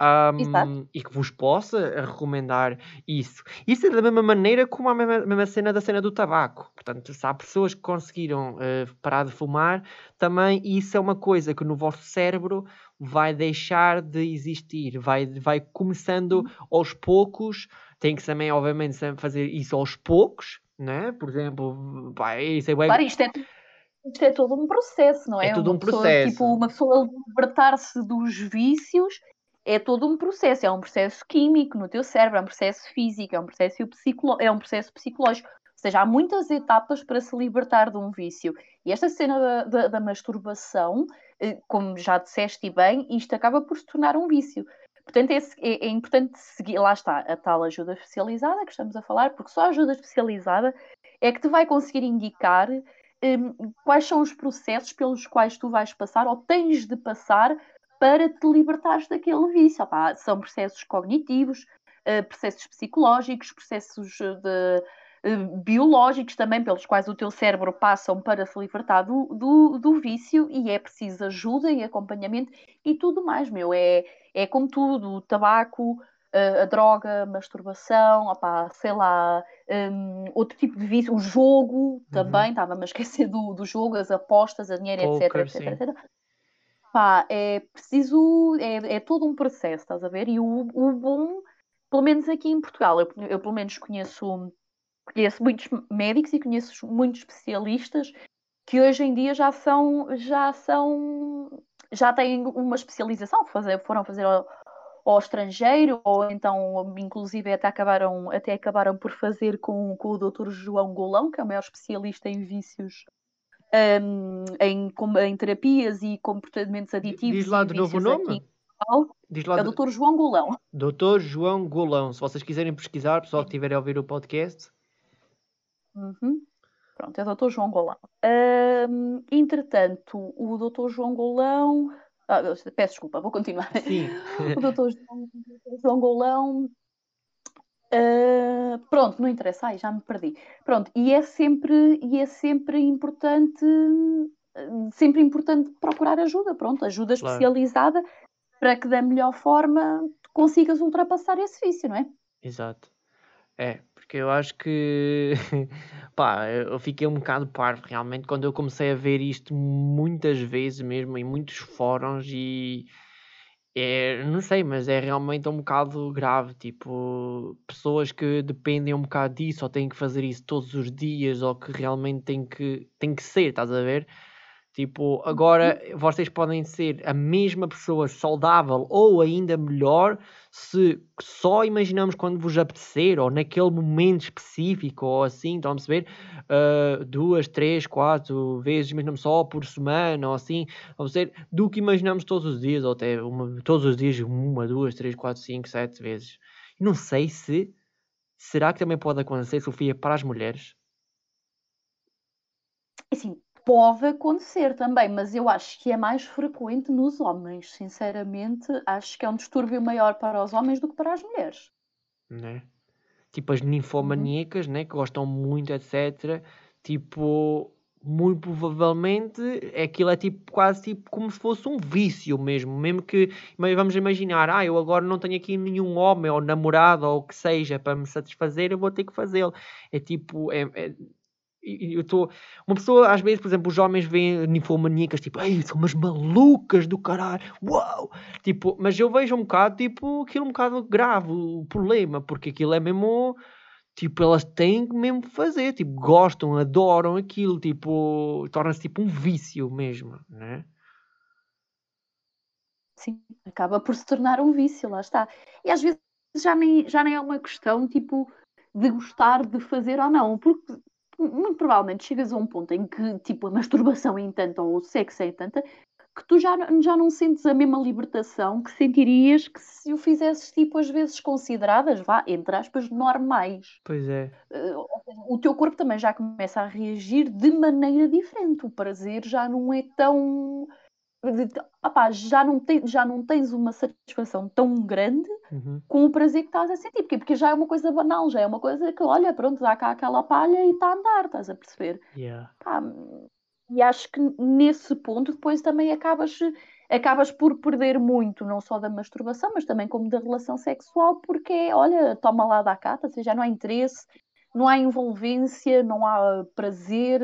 um, e que vos possa recomendar isso. Isso é da mesma maneira como a mesma, mesma cena da cena do tabaco. Portanto, se há pessoas que conseguiram uh, parar de fumar, também isso é uma coisa que no vosso cérebro vai deixar de existir, vai, vai começando uhum. aos poucos. Tem que também, obviamente, fazer isso aos poucos, né? Por exemplo, pá, isso é bem... Claro, isto é isto é todo um processo, não é? É todo um pessoa, processo. Tipo, uma pessoa libertar-se dos vícios é todo um processo, é um processo químico no teu cérebro, é um processo físico, é um processo, psicolo é um processo psicológico. Ou seja, há muitas etapas para se libertar de um vício. E esta cena da, da, da masturbação, eh, como já disseste bem, isto acaba por se tornar um vício. Portanto, é, é, é, importante seguir, lá está, a tal ajuda especializada que estamos a falar, porque só a ajuda especializada é que te vai conseguir indicar um, quais são os processos pelos quais tu vais passar ou tens de passar para te libertares daquele vício. Opa, são processos cognitivos, uh, processos psicológicos, processos de, uh, biológicos também, pelos quais o teu cérebro passam para se libertar do, do, do, vício e é preciso ajuda e acompanhamento e tudo mais, meu. É, é como tudo, o tabaco, a droga, a masturbação, sei lá, um, outro tipo de vício, o jogo uhum. também, estava-me a esquecer do, do jogo, as apostas, a dinheiro, Poker, etc, etc, etc. Pá, é preciso, é, é todo um processo, estás a ver? E o, o bom, pelo menos aqui em Portugal, eu, eu pelo menos conheço, conheço muitos médicos e conheço muitos especialistas que hoje em dia já são, já são, já têm uma especialização, fazer, foram fazer ao, ao estrangeiro, ou então, inclusive, até acabaram, até acabaram por fazer com, com o Dr. João Golão, que é o maior especialista em vícios um, em, em terapias e comportamentos aditivos. Diz lá de novo o nome? Diz lá. É o do- Dr. João Golão. Doutor João Golão. Se vocês quiserem pesquisar, pessoal que estiver a ouvir o podcast. Uhum. Pronto, é o Dr. João Golão. Ahm, entretanto, o Dr. João Golão. Ah, peço desculpa, vou continuar. Sim. O Dr. João, o Dr. João Golão. Ah, pronto, não interessa, ai, já me perdi. Pronto, e é sempre, e é sempre importante, sempre importante procurar ajuda, pronto, ajuda Claro. especializada para que da melhor forma consigas ultrapassar esse vício, não é? Exato. É, porque eu acho que, pá, eu fiquei um bocado parvo realmente quando eu comecei a ver isto muitas vezes mesmo em muitos fóruns e é, não sei, mas é realmente um bocado grave, tipo, pessoas que dependem um bocado disso ou têm que fazer isso todos os dias ou que realmente têm que, têm que ser, estás a ver? Tipo, agora vocês podem ser a mesma pessoa saudável ou ainda melhor se só imaginamos quando vos apetecer ou naquele momento específico ou assim, estão a perceber? Ah, duas, três, quatro vezes, mesmo só por semana ou assim, estão a perceber? Do que imaginamos todos os dias ou até uma, todos os dias, uma, duas, três, quatro, cinco, sete vezes. Não sei se. Será que também pode acontecer, Sofia, para as mulheres? Assim, pode acontecer também, mas eu acho que é mais frequente nos homens. Sinceramente, acho que é um distúrbio maior para os homens do que para as mulheres. né? Tipo as ninfomaníacas, né? Que gostam muito, etc. Tipo, muito provavelmente aquilo é tipo quase tipo como se fosse um vício mesmo. Mesmo que, mas vamos imaginar, ah, eu agora não tenho aqui nenhum homem ou namorado ou o que seja para me satisfazer, eu vou ter que fazê-lo. É tipo, é, é- eu estou. Uma pessoa, às vezes, por exemplo, os homens veem ninfomaníacas, tipo, ei, são umas malucas do caralho, uau! Tipo, mas eu vejo um bocado, tipo, aquilo um bocado grave, o problema, porque aquilo é mesmo. Tipo, elas têm que mesmo fazer, tipo, gostam, adoram aquilo, tipo, torna-se tipo um vício mesmo, né? Sim, acaba por se tornar um vício, lá está. E às vezes já nem, já nem é uma questão tipo de gostar de fazer ou não, porque muito provavelmente chegas a um ponto em que tipo a masturbação é tanta ou o sexo é tanta que tu já, não- já não sentes a mesma libertação que sentirias que se o fizesses tipo às vezes consideradas, vá, entre aspas, normais. Pois é. Eh, o teu corpo também já começa a reagir de maneira diferente. O prazer já não é tão. Opá, já, não tem, já não tens uma satisfação tão grande Uhum. com o prazer que estás a sentir. Porquê? Porque já é uma coisa banal, já é uma coisa que, olha, pronto, dá cá aquela palha e está a andar, estás a perceber? Yeah. Pá, e acho que nesse ponto depois também acabas, acabas por perder muito, não só da masturbação, mas também como da relação sexual, porque é, olha, toma lá da cá, ou seja, já não há interesse, não há envolvência, não há prazer,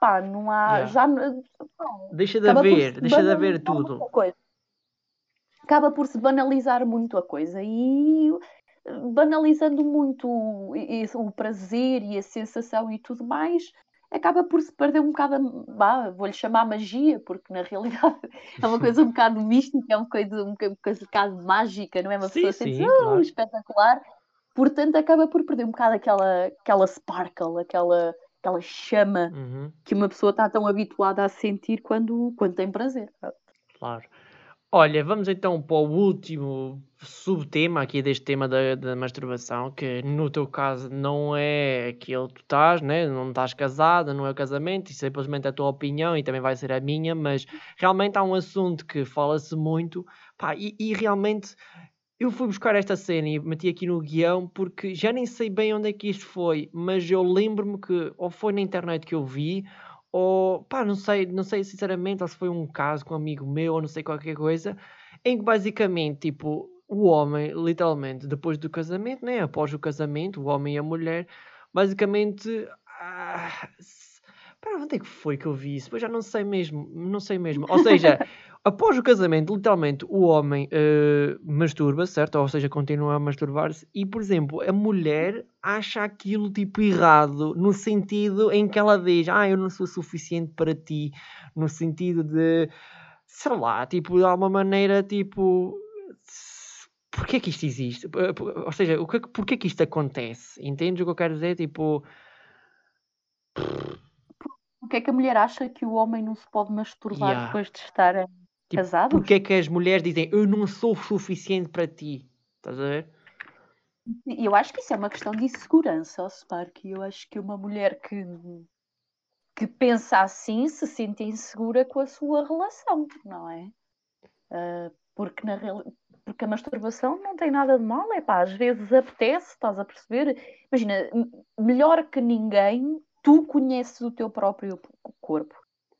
pá, não há. Yeah. Já, pá, Deixa de haver, deixa de haver tudo. Acaba por se banalizar muito a coisa e eh, banalizando muito o, o prazer e a sensação e tudo mais, acaba por se perder um bocado, vá, vou-lhe chamar magia, porque na realidade é uma coisa um bocado mística, é uma coisa um boca- uma coisa um bocado mágica, não é? Uma Sim, pessoa sente sim, oh, claro. espetacular, portanto acaba por perder um bocado aquela, aquela sparkle, aquela, aquela chama Uhum. que uma pessoa está tão habituada a sentir quando, quando tem prazer. Claro. Olha, vamos então para o último subtema aqui deste tema da, da masturbação, que no teu caso não é aquilo que tu estás, né? não estás casada, não é o casamento, isso é simplesmente a tua opinião e também vai ser a minha, mas realmente há um assunto que fala-se muito, pá, e, e realmente eu fui buscar esta cena e meti aqui no guião porque já nem sei bem onde é que isto foi, mas eu lembro-me que ou foi na internet que eu vi, ou pá, não sei, não sei sinceramente, ou se foi um caso com um amigo meu, ou não sei qualquer coisa, em que basicamente, tipo, o homem, literalmente, depois do casamento, né, após o casamento, o homem e a mulher, basicamente, ah, para onde é que foi que eu vi isso? Pois já não sei mesmo, não sei mesmo. Ou seja, após o casamento, literalmente, o homem eh, masturba, certo? Ou seja, continua a masturbar-se. E, por exemplo, a mulher acha aquilo, tipo, errado. No sentido em que ela diz, ah, eu não sou suficiente para ti. No sentido de, sei lá, tipo, de alguma maneira, tipo... Porquê que isto existe? P- Ou seja, o é que- porquê que isto acontece? Entendes o que eu quero dizer? Tipo... O que é que a mulher acha que o homem não se pode masturbar Yeah. depois de estar. Tipo, Casados? porque é que as mulheres dizem eu não sou suficiente para ti? Estás a ver? Eu acho que isso é uma questão de insegurança, ó, Spark. Eu acho que uma mulher que, que pensa assim se sente insegura com a sua relação, não é? Uh, porque, na porque a masturbação não tem nada de mal, é pá, às vezes apetece, estás a perceber? Imagina, melhor que ninguém, tu conheces o teu próprio corpo.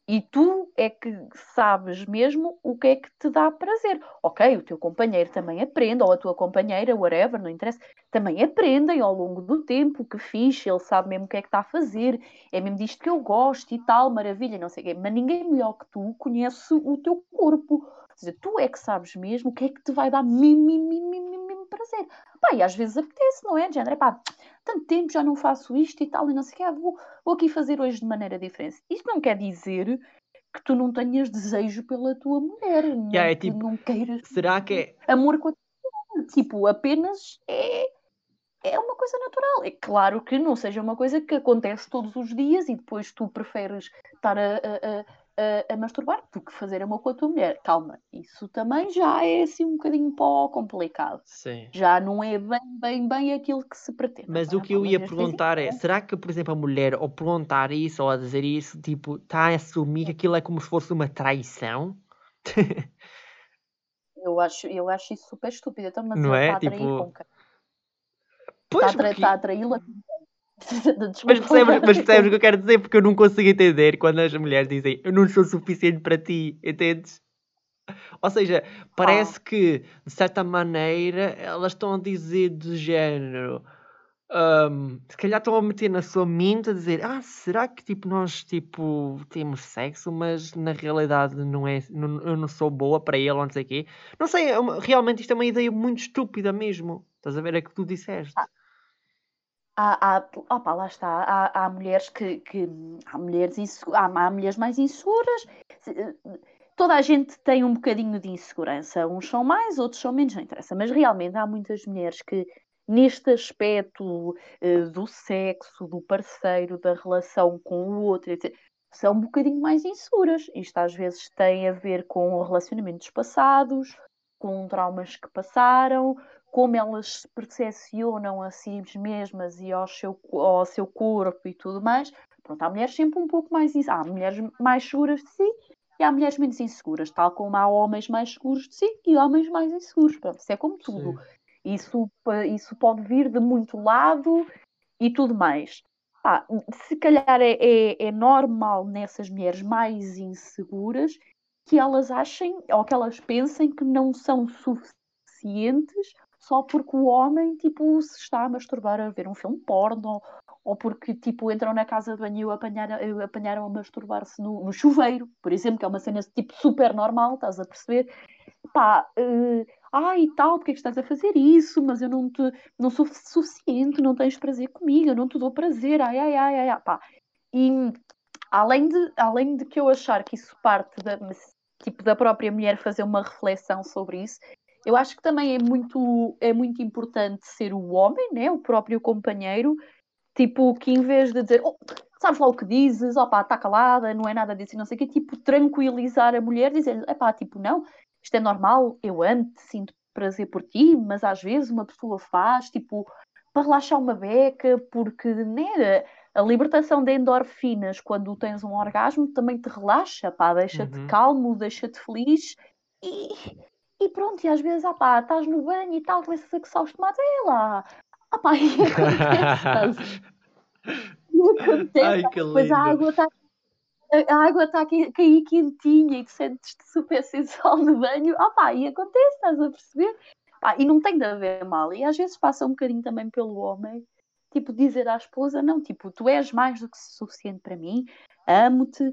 E tu é que sabes mesmo o que é que te dá prazer. Ok, o teu companheiro também aprende, ou a tua companheira, whatever, não interessa, também aprendem ao longo do tempo, que fixe, ele sabe mesmo o que é que está a fazer, é mesmo disto que eu gosto e tal, maravilha, não sei o quê. Mas ninguém melhor que tu conhece o teu corpo. Ou seja, tu é que sabes mesmo o que é que te vai dar mesmo, mesmo, mesmo, mesmo prazer. Pá, e às vezes apetece, não é? De género, pá, tanto tempo já não faço isto e tal, e não sei o que, vou, vou aqui fazer hoje de maneira diferente. Isto não quer dizer que tu não tenhas desejo pela tua mulher, yeah, não, é tipo, não queiras será que é... amor com a tua mulher. Tipo, apenas é, é uma coisa natural. É claro que não seja uma coisa que acontece todos os dias e depois tu preferes estar a, a a, a masturbar do que fazer amor com a tua mulher. Calma, isso também já é assim um bocadinho pó complicado. Sim. Já não é bem, bem, bem aquilo que se pretende. Mas o que eu ia perguntar é, será que, por exemplo, a mulher ao perguntar isso ou a dizer isso, tipo, está a assumir que aquilo é como se fosse uma traição? eu acho, eu acho isso super estúpido. Então, mas não é? A tipo... Pois, está, a porque... está a traí-la mas percebes, mas percebes o que eu quero dizer? Porque eu não consigo entender quando as mulheres dizem eu não sou suficiente para ti, entendes? Ou seja, parece oh. que de certa maneira elas estão a dizer do género. Um, se calhar estão a meter na sua mente a dizer ah, será que tipo nós tipo temos sexo, mas na realidade não é, não, eu não sou boa para ele ou não sei o quê. Não sei, é realmente isto é uma ideia muito estúpida mesmo. Estás a ver? É que tu disseste. Ah há, há, opa, lá está, há, há mulheres que, que há mulheres há, há mulheres mais inseguras. Toda a gente tem um bocadinho de insegurança, uns são mais, outros são menos, não interessa. Mas realmente há muitas mulheres que, neste aspecto uh, do sexo, do parceiro, da relação com o outro, etc., são um bocadinho mais inseguras. Isto às vezes tem a ver com relacionamentos passados, com traumas que passaram, como elas se percepcionam a si mesmas e ao seu, ao seu corpo e tudo mais. Pronto, há mulheres sempre um pouco mais. Há mulheres mais seguras de si e há mulheres menos inseguras, tal como há homens mais seguros de si e homens mais inseguros. Pronto, isso é como tudo. Isso, isso pode vir de muito lado e tudo mais. Ah, se calhar é, é, é normal nessas mulheres mais inseguras que elas achem ou que elas pensem que não são suficientes só porque o homem, tipo, se está a masturbar a ver um filme porno, ou porque, tipo, entram na casa de banho e apanharam, apanharam a masturbar-se no, no, chuveiro, por exemplo, que é uma cena, tipo, super normal, estás a perceber? Pá, uh, ai e tal, porque é que estás a fazer isso? Mas eu não te, não sou suficiente, não tens prazer comigo, eu não te dou prazer, ai, ai, ai, ai, ai pá. E além de, além de que eu achar que isso parte da, tipo, da própria mulher fazer uma reflexão sobre isso, eu acho que também é muito, é muito importante ser o homem, né? o próprio companheiro, tipo, que em vez de dizer, oh, sabes lá o que dizes, opá, está calada, não é nada disso, não sei o quê, tipo, tranquilizar a mulher, dizer, epá, tipo, não, isto é normal, eu amo-te, sinto prazer por ti, mas às vezes uma pessoa faz, tipo, para relaxar uma beca, porque, né, a libertação de endorfinas quando tens um orgasmo também te relaxa, pá, deixa-te uhum. calmo, deixa-te feliz, e e pronto, e às vezes, ah pá, estás no banho e tal, começas a coçar os tomates, é lá. Ah pá, e acontece. e acontece. Ai, que Pois a água está a água está a cair quentinha e tu sentes-te super sensual no banho, ah pá, e acontece, estás a perceber? Pá, e não tem de haver mal, e às vezes passa um bocadinho também pelo homem, tipo, dizer à esposa, não, tipo, tu és mais do que suficiente para mim, amo-te,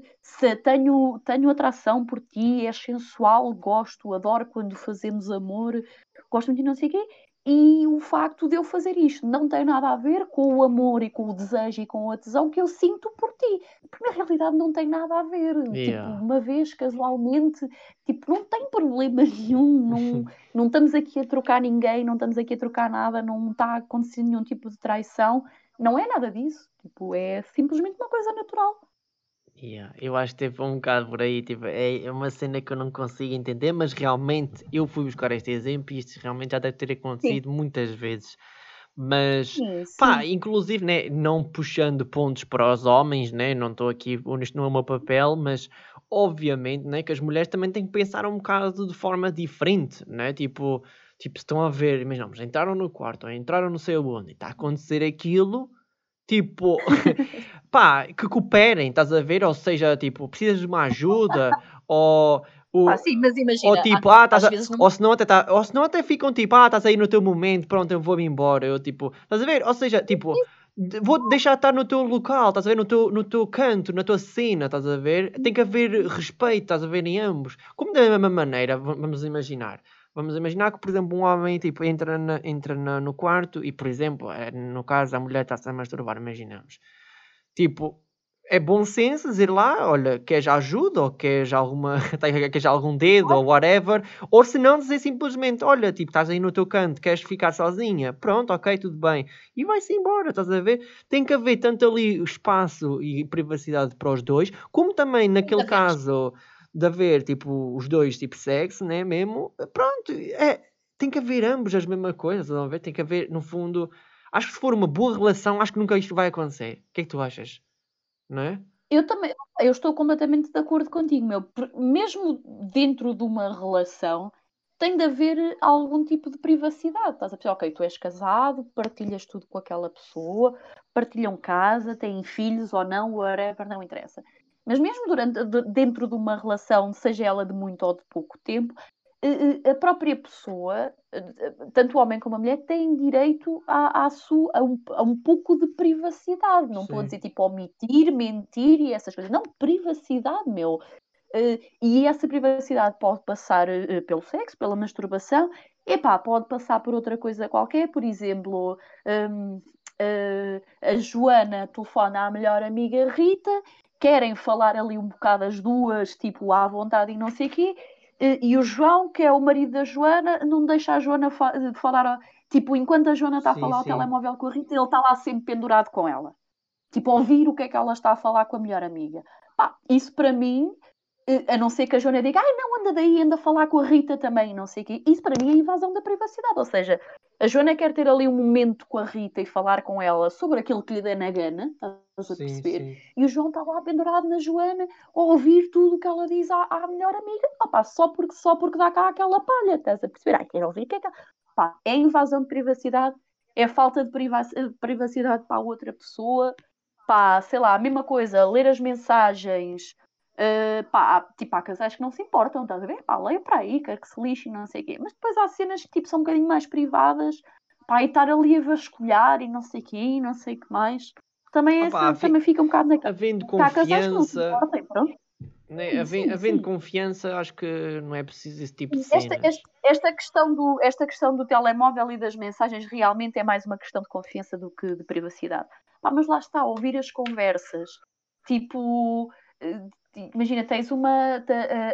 tenho, tenho atração por ti, és sensual, gosto, adoro quando fazemos amor, gosto de não sei o quê, e o facto de eu fazer isto não tem nada a ver com o amor e com o desejo e com a tesão que eu sinto por ti. Porque na realidade não tem nada a ver. Tipo, yeah. Tipo, uma vez, casualmente, tipo, não tem problema nenhum. Não, não estamos aqui a trocar ninguém, não estamos aqui a trocar nada, não está acontecendo nenhum tipo de traição. Não é nada disso. Tipo, é simplesmente uma coisa natural. Yeah, eu acho que teve um bocado por aí, tipo, é uma cena que eu não consigo entender, mas realmente eu fui buscar este exemplo e isto realmente já deve ter acontecido sim. muitas vezes. Mas, sim, sim. pá, inclusive, né, não puxando pontos para os homens, né, não estou aqui, isto não é o meu papel, mas obviamente, né, que as mulheres também têm que pensar um bocado de forma diferente, né, tipo, tipo, se estão a ver, imaginamos, entraram no quarto, ou entraram no sei onde, e está a acontecer aquilo Tipo, pá, que cooperem, estás a ver? Ou seja, tipo, precisas de uma ajuda, ou. O, ah, sim, mas imagina, ou tipo, ah, estás a, não... ou se não até tá, ou se não até ficam tipo, ah, estás aí no teu momento, pronto, eu vou-me embora. Eu tipo, estás a ver? Ou seja, tipo, vou deixar estar no teu local, estás a ver? No teu, no teu canto, na tua cena, estás a ver? Tem que haver respeito, estás a ver? Em ambos. Como da mesma maneira, vamos imaginar. Vamos imaginar que, por exemplo, um homem tipo, entra, na, entra na, no quarto e, por exemplo, é, no caso a mulher está-se a masturbar, imaginamos. Tipo, é bom senso dizer lá, olha, queres ajuda ou queres, alguma, queres algum dedo ou whatever, ou se não dizer simplesmente, olha, tipo, estás aí no teu canto, queres ficar sozinha, pronto, ok, tudo bem, e vai-se embora, estás a ver? Tem que haver tanto ali espaço e privacidade para os dois, como também naquele caso de haver tipo os dois tipo sexo, né? Mesmo, pronto, é, tem que haver ambos as mesmas coisas, não ver? Tem que haver, no fundo, acho que se for uma boa relação, acho que nunca isto vai acontecer. O que é que tu achas? Não é? Eu também, eu estou completamente de acordo contigo, meu. Mesmo dentro de uma relação, tem de haver algum tipo de privacidade. Estás a pensar, ok, tu és casado, partilhas tudo com aquela pessoa, partilham casa, têm filhos ou não, whatever, não interessa. Mas mesmo durante, dentro de uma relação, seja ela de muito ou de pouco tempo, a própria pessoa, eh, tanto o homem como a mulher, têm direito a, a, a, um, a um pouco de privacidade. Não estou a dizer tipo omitir, mentir e essas coisas. Não, privacidade, meu. e essa privacidade pode passar pelo sexo, pela masturbação, epá, pode passar por outra coisa qualquer, por exemplo. Um, a Joana telefona à melhor amiga Rita querem falar ali um bocado as duas, tipo, à vontade e não sei o quê, e o João, que é o marido da Joana, não deixa a Joana fa de falar, tipo, enquanto a Joana está a falar sim. ao telemóvel com a Rita, ele está lá sempre pendurado com ela. Tipo, ouvir o que é que ela está a falar com a melhor amiga. Pá, isso para mim, eh, a não ser que a Joana diga, ai não, anda daí, anda a falar com a Rita também, não sei o quê. Isso para mim é invasão da privacidade. Ou seja, a Joana quer ter ali um momento com a Rita e falar com ela sobre aquilo que lhe dê na gana, estás a perceber? Sim. E o João está lá pendurado na Joana a ouvir tudo o que ela diz à, à melhor amiga, Opa, só, porque, só porque dá cá aquela palha, estás a perceber? Ai, quero ouvir o que é que Opa, é invasão de privacidade, é falta de privacidade para a outra pessoa, pá, sei lá, a mesma coisa, ler as mensagens Uh, pá, tipo, há casais que não se importam, estás a ver? Pá, leia para aí, quer que se lixe e não sei o quê. Mas depois há cenas que tipo, são um bocadinho mais privadas, pá, e estar ali a vasculhar e não sei o quê, e não sei o que mais. Também, é Opa, assim, também fica um bocado naquela. Havendo confiança. Né? Havendo, havendo confiança, acho que não é preciso esse tipo de esta, esta, esta, questão do, esta questão do telemóvel e das mensagens realmente é mais uma questão de confiança do que de privacidade. Pá, mas lá está, ouvir as conversas, tipo, eh, imagina, tens uma.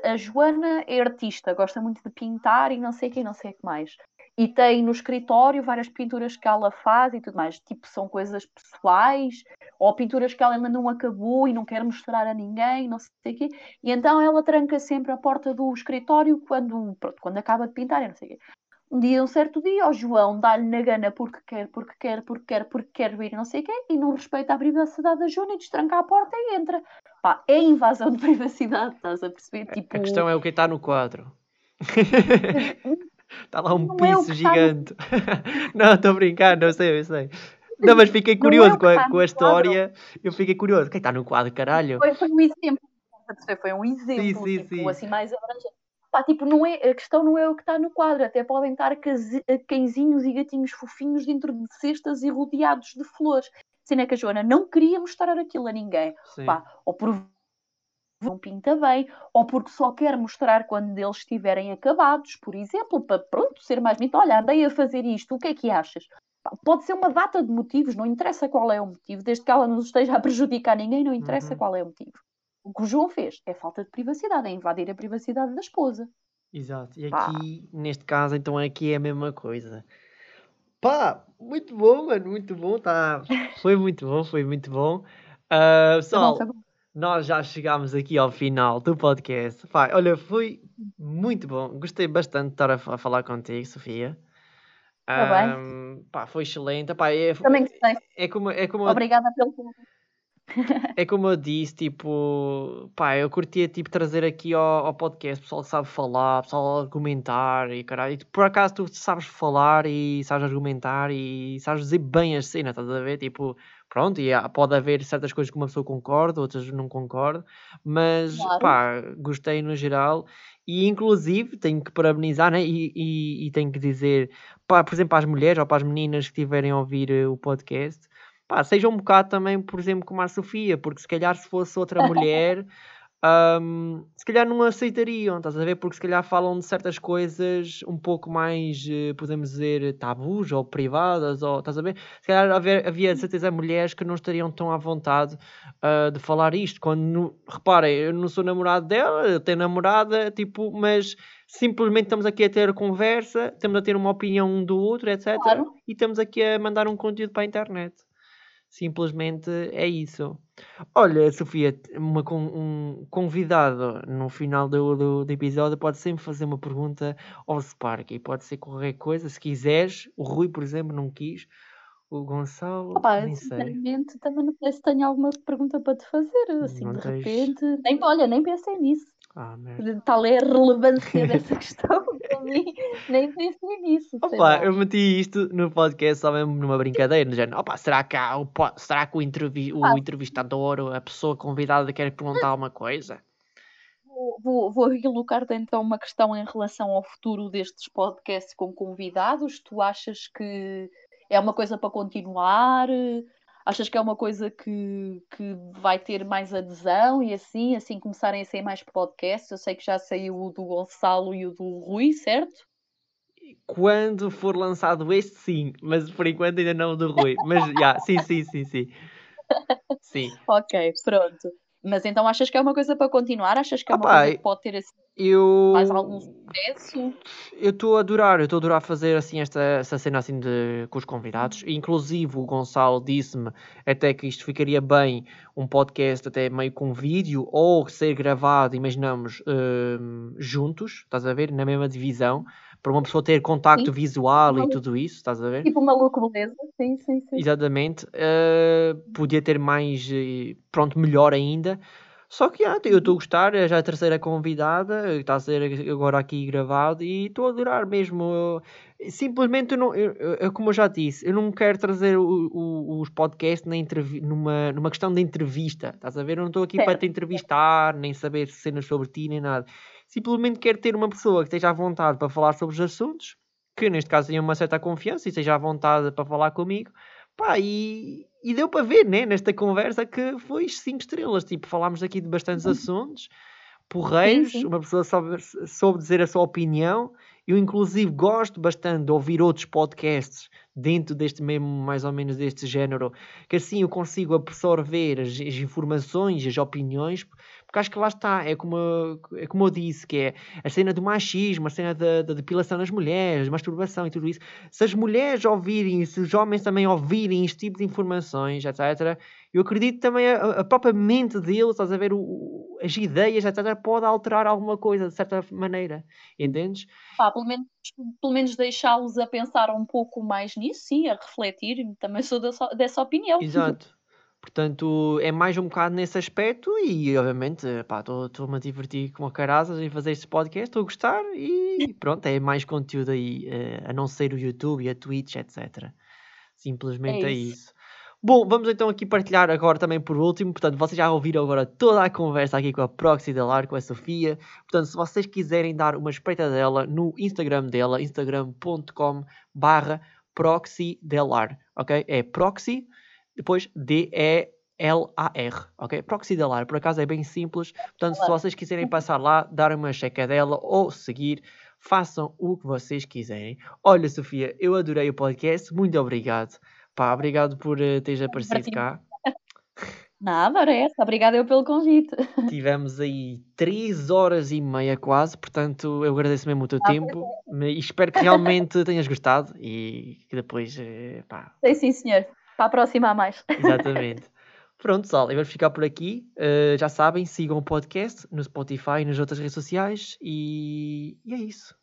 A, Joana é artista, gosta muito de pintar e não sei o que, não sei o que mais. E tem no escritório várias pinturas que ela faz e tudo mais. Tipo, são coisas pessoais, ou pinturas que ela ainda não acabou e não quer mostrar a ninguém, não sei o quê. E então ela tranca sempre a porta do escritório quando, pronto, quando acaba de pintar não sei o quê. Um dia, um certo dia, o João dá-lhe na gana porque quer, porque quer, porque quer, porque quer vir não sei o quê, e não respeita a privacidade da Joana e destranca a porta e entra. Pá, é invasão de privacidade, estás a perceber? Tipo... A questão é o que está no quadro. está lá um não é piso é gigante. No... não, estou a brincar, não sei, eu sei. Não, mas fiquei é curioso é com, a, com a história. Eu fiquei curioso. Quem está no quadro, caralho? Foi, foi um exemplo. Foi um exemplo, sim, sim, tipo, sim. assim mais abrangente. Pá, tipo, não é, a questão não é o que está no quadro, até podem estar cãezinhos e gatinhos fofinhos dentro de cestas e rodeados de flores. Sendo é que a Joana não queria mostrar aquilo a ninguém. Pá, ou por não pinta bem, ou porque só quer mostrar quando eles estiverem acabados, por exemplo, para pronto, ser mais bonito. Olha, andei a fazer isto, o que é que achas? Pode ser uma data de motivos, não interessa qual é o motivo, desde que ela não esteja a prejudicar ninguém, não interessa uhum. qual é o motivo. O que o João fez é falta de privacidade, é invadir a privacidade da esposa. Exato. E Pá. aqui, neste caso, então aqui é a mesma coisa. Pá, muito bom, mano, muito bom, tá. Foi muito bom, foi muito bom. Uh, pessoal, nós já chegámos aqui ao final do podcast. Pá, olha, foi muito bom. Gostei bastante de estar a, falar contigo, Sofia. Tá bem. Ahm, pá, foi excelente. Pá, é, Também gostei. é como, é como Obrigada pelo É como eu disse, tipo, pá, eu curtia tipo, trazer aqui ao, ao podcast pessoal que sabe falar, pessoal argumentar e caralho. E, por acaso tu sabes falar e sabes argumentar e sabes dizer bem a cena, estás a ver? Tipo, pronto, e há- pode haver certas coisas que uma pessoa concorda, outras não concorda, mas Claro. pá, gostei no geral. E inclusive tenho que parabenizar, né? E, e, e tenho que dizer, pá, por exemplo, às mulheres ou para as meninas que estiverem a ouvir eh, o podcast pá, seja um bocado também, por exemplo, como a Sofia, porque se calhar se fosse outra mulher, ahm, se calhar não aceitariam, estás a ver? Porque se calhar falam de certas coisas um pouco mais, eh, podemos dizer, tabus ou privadas, ou estás a ver? Se calhar haver- havia de certeza mulheres que não estariam tão à vontade ah, de falar isto. Quando, reparem, eu não sou namorado dela, eu tenho namorada, tipo, mas simplesmente estamos aqui a ter conversa, estamos a ter uma opinião um do outro, etc. Claro. E estamos aqui a mandar um conteúdo para a internet. Simplesmente é isso. Olha, Sofia, uma um convidado no final do, do, do episódio pode sempre fazer uma pergunta ao Spark e pode ser qualquer coisa, se quiseres. O Rui, por exemplo, não quis. O Gonçalo, Opa, nem sei. sinceramente, também não sei se tenho alguma pergunta para te fazer, assim, Não de tens. repente. Nem, olha, nem pensei nisso. Ah, merda. Tal é a relevância dessa questão para mim, nem pensei nisso. Opa, eu meti isto no podcast só mesmo numa brincadeira, no género, opa, será que, há será que o, entrevi- o Ah. entrevistador, a pessoa convidada quer perguntar alguma coisa? Vou, vou, recolocar-te então uma questão em relação ao futuro destes podcasts com convidados. Tu achas que é uma coisa para continuar? Achas que é uma coisa que, que vai ter mais adesão e assim, assim começarem a sair mais podcasts? Eu sei que já saiu o do Gonçalo e o do Rui, certo? Quando for lançado este, sim, mas por enquanto ainda não o do Rui. Mas, já, sim, sim, sim, sim. Sim. Ok, pronto. Mas então achas que é uma coisa para continuar? Achas que é uma Opa, coisa que pode ter assim, Eu. mais algum sucesso? Eu estou a adorar, eu estou a adorar fazer assim esta, esta cena assim de, com os convidados. Inclusive o Gonçalo disse-me até que isto ficaria bem um podcast até meio com vídeo ou ser gravado, imaginamos, hum, juntos, estás a ver? Na mesma divisão, para uma pessoa ter contacto Sim. visual e tudo isso, estás a ver? Tipo maluco beleza? Sim, sim, sim. Exatamente. eh, podia ter mais, eh, pronto, melhor ainda. Só que ah, eu estou a gostar, é já a terceira convidada, está a ser agora aqui gravado e estou a adorar mesmo. Simplesmente, eu não, eu, eu- como eu já disse, eu não quero trazer o- o- os podcasts na numa, numa questão de entrevista, estás a ver? Eu não estou aqui para te entrevistar, nem saber cenas sobre ti, nem nada. Simplesmente quero ter uma pessoa que esteja à vontade para falar sobre os assuntos, que neste caso tenha uma certa confiança e esteja à vontade para falar comigo. Pá, e, e deu para ver, né, nesta conversa que foi 5 estrelas. Tipo, falámos aqui de bastantes assuntos, porreiros, Sim, sim. uma pessoa soube, soube dizer a sua opinião. Eu, inclusive, gosto bastante de ouvir outros podcasts dentro deste mesmo, mais ou menos deste género, que assim eu consigo absorver as, as informações, as opiniões, porque acho que lá está, é como, é como eu disse, que é a cena do machismo, a cena da, da depilação das mulheres, masturbação e tudo isso. Se as mulheres ouvirem, se os homens também ouvirem este tipo de informações, etc., eu acredito também a, a própria mente deles, estás a ver, o- as ideias, etc., pode alterar alguma coisa de certa maneira, entendes? Pá, pelo menos, pelo menos deixá-los a pensar um pouco mais nisso, sim, a refletir. Também sou dessa, dessa opinião. Exato. Portanto, é mais um bocado nesse aspecto e, obviamente, estou-me a divertir com a carazas em fazer este podcast, estou a gostar e pronto, é mais conteúdo aí, eh, a não ser o YouTube e a Twitch, etc. Simplesmente é É isso. isso. Bom, vamos então aqui partilhar agora também por último, portanto, vocês já ouviram agora toda a conversa aqui com a Proxy Delar, com a Sofia, portanto, se vocês quiserem dar uma espreita dela no Instagram dela, instagram.com barra Proxy Delar, ok? É Proxy, depois D-E-L-A-R, ok? Proxy Delar, por acaso é bem simples, portanto, se vocês quiserem passar lá, dar uma checa dela ou seguir, façam o que vocês quiserem. Olha, Sofia, eu adorei o podcast, muito obrigado. Pá, obrigado por eh, teres aparecido cá. Nada, era essa. Obrigada eu pelo convite. Tivemos aí 3 horas e meia quase, portanto eu agradeço mesmo o teu Ah, tempo e espero que realmente tenhas gostado e que depois, eh, pá, Sei sim, senhor. Para a próxima a mais. exatamente. Pronto, pessoal, vamos ficar por aqui. Uh, já sabem, sigam o podcast no Spotify e nas outras redes sociais. E, e é isso.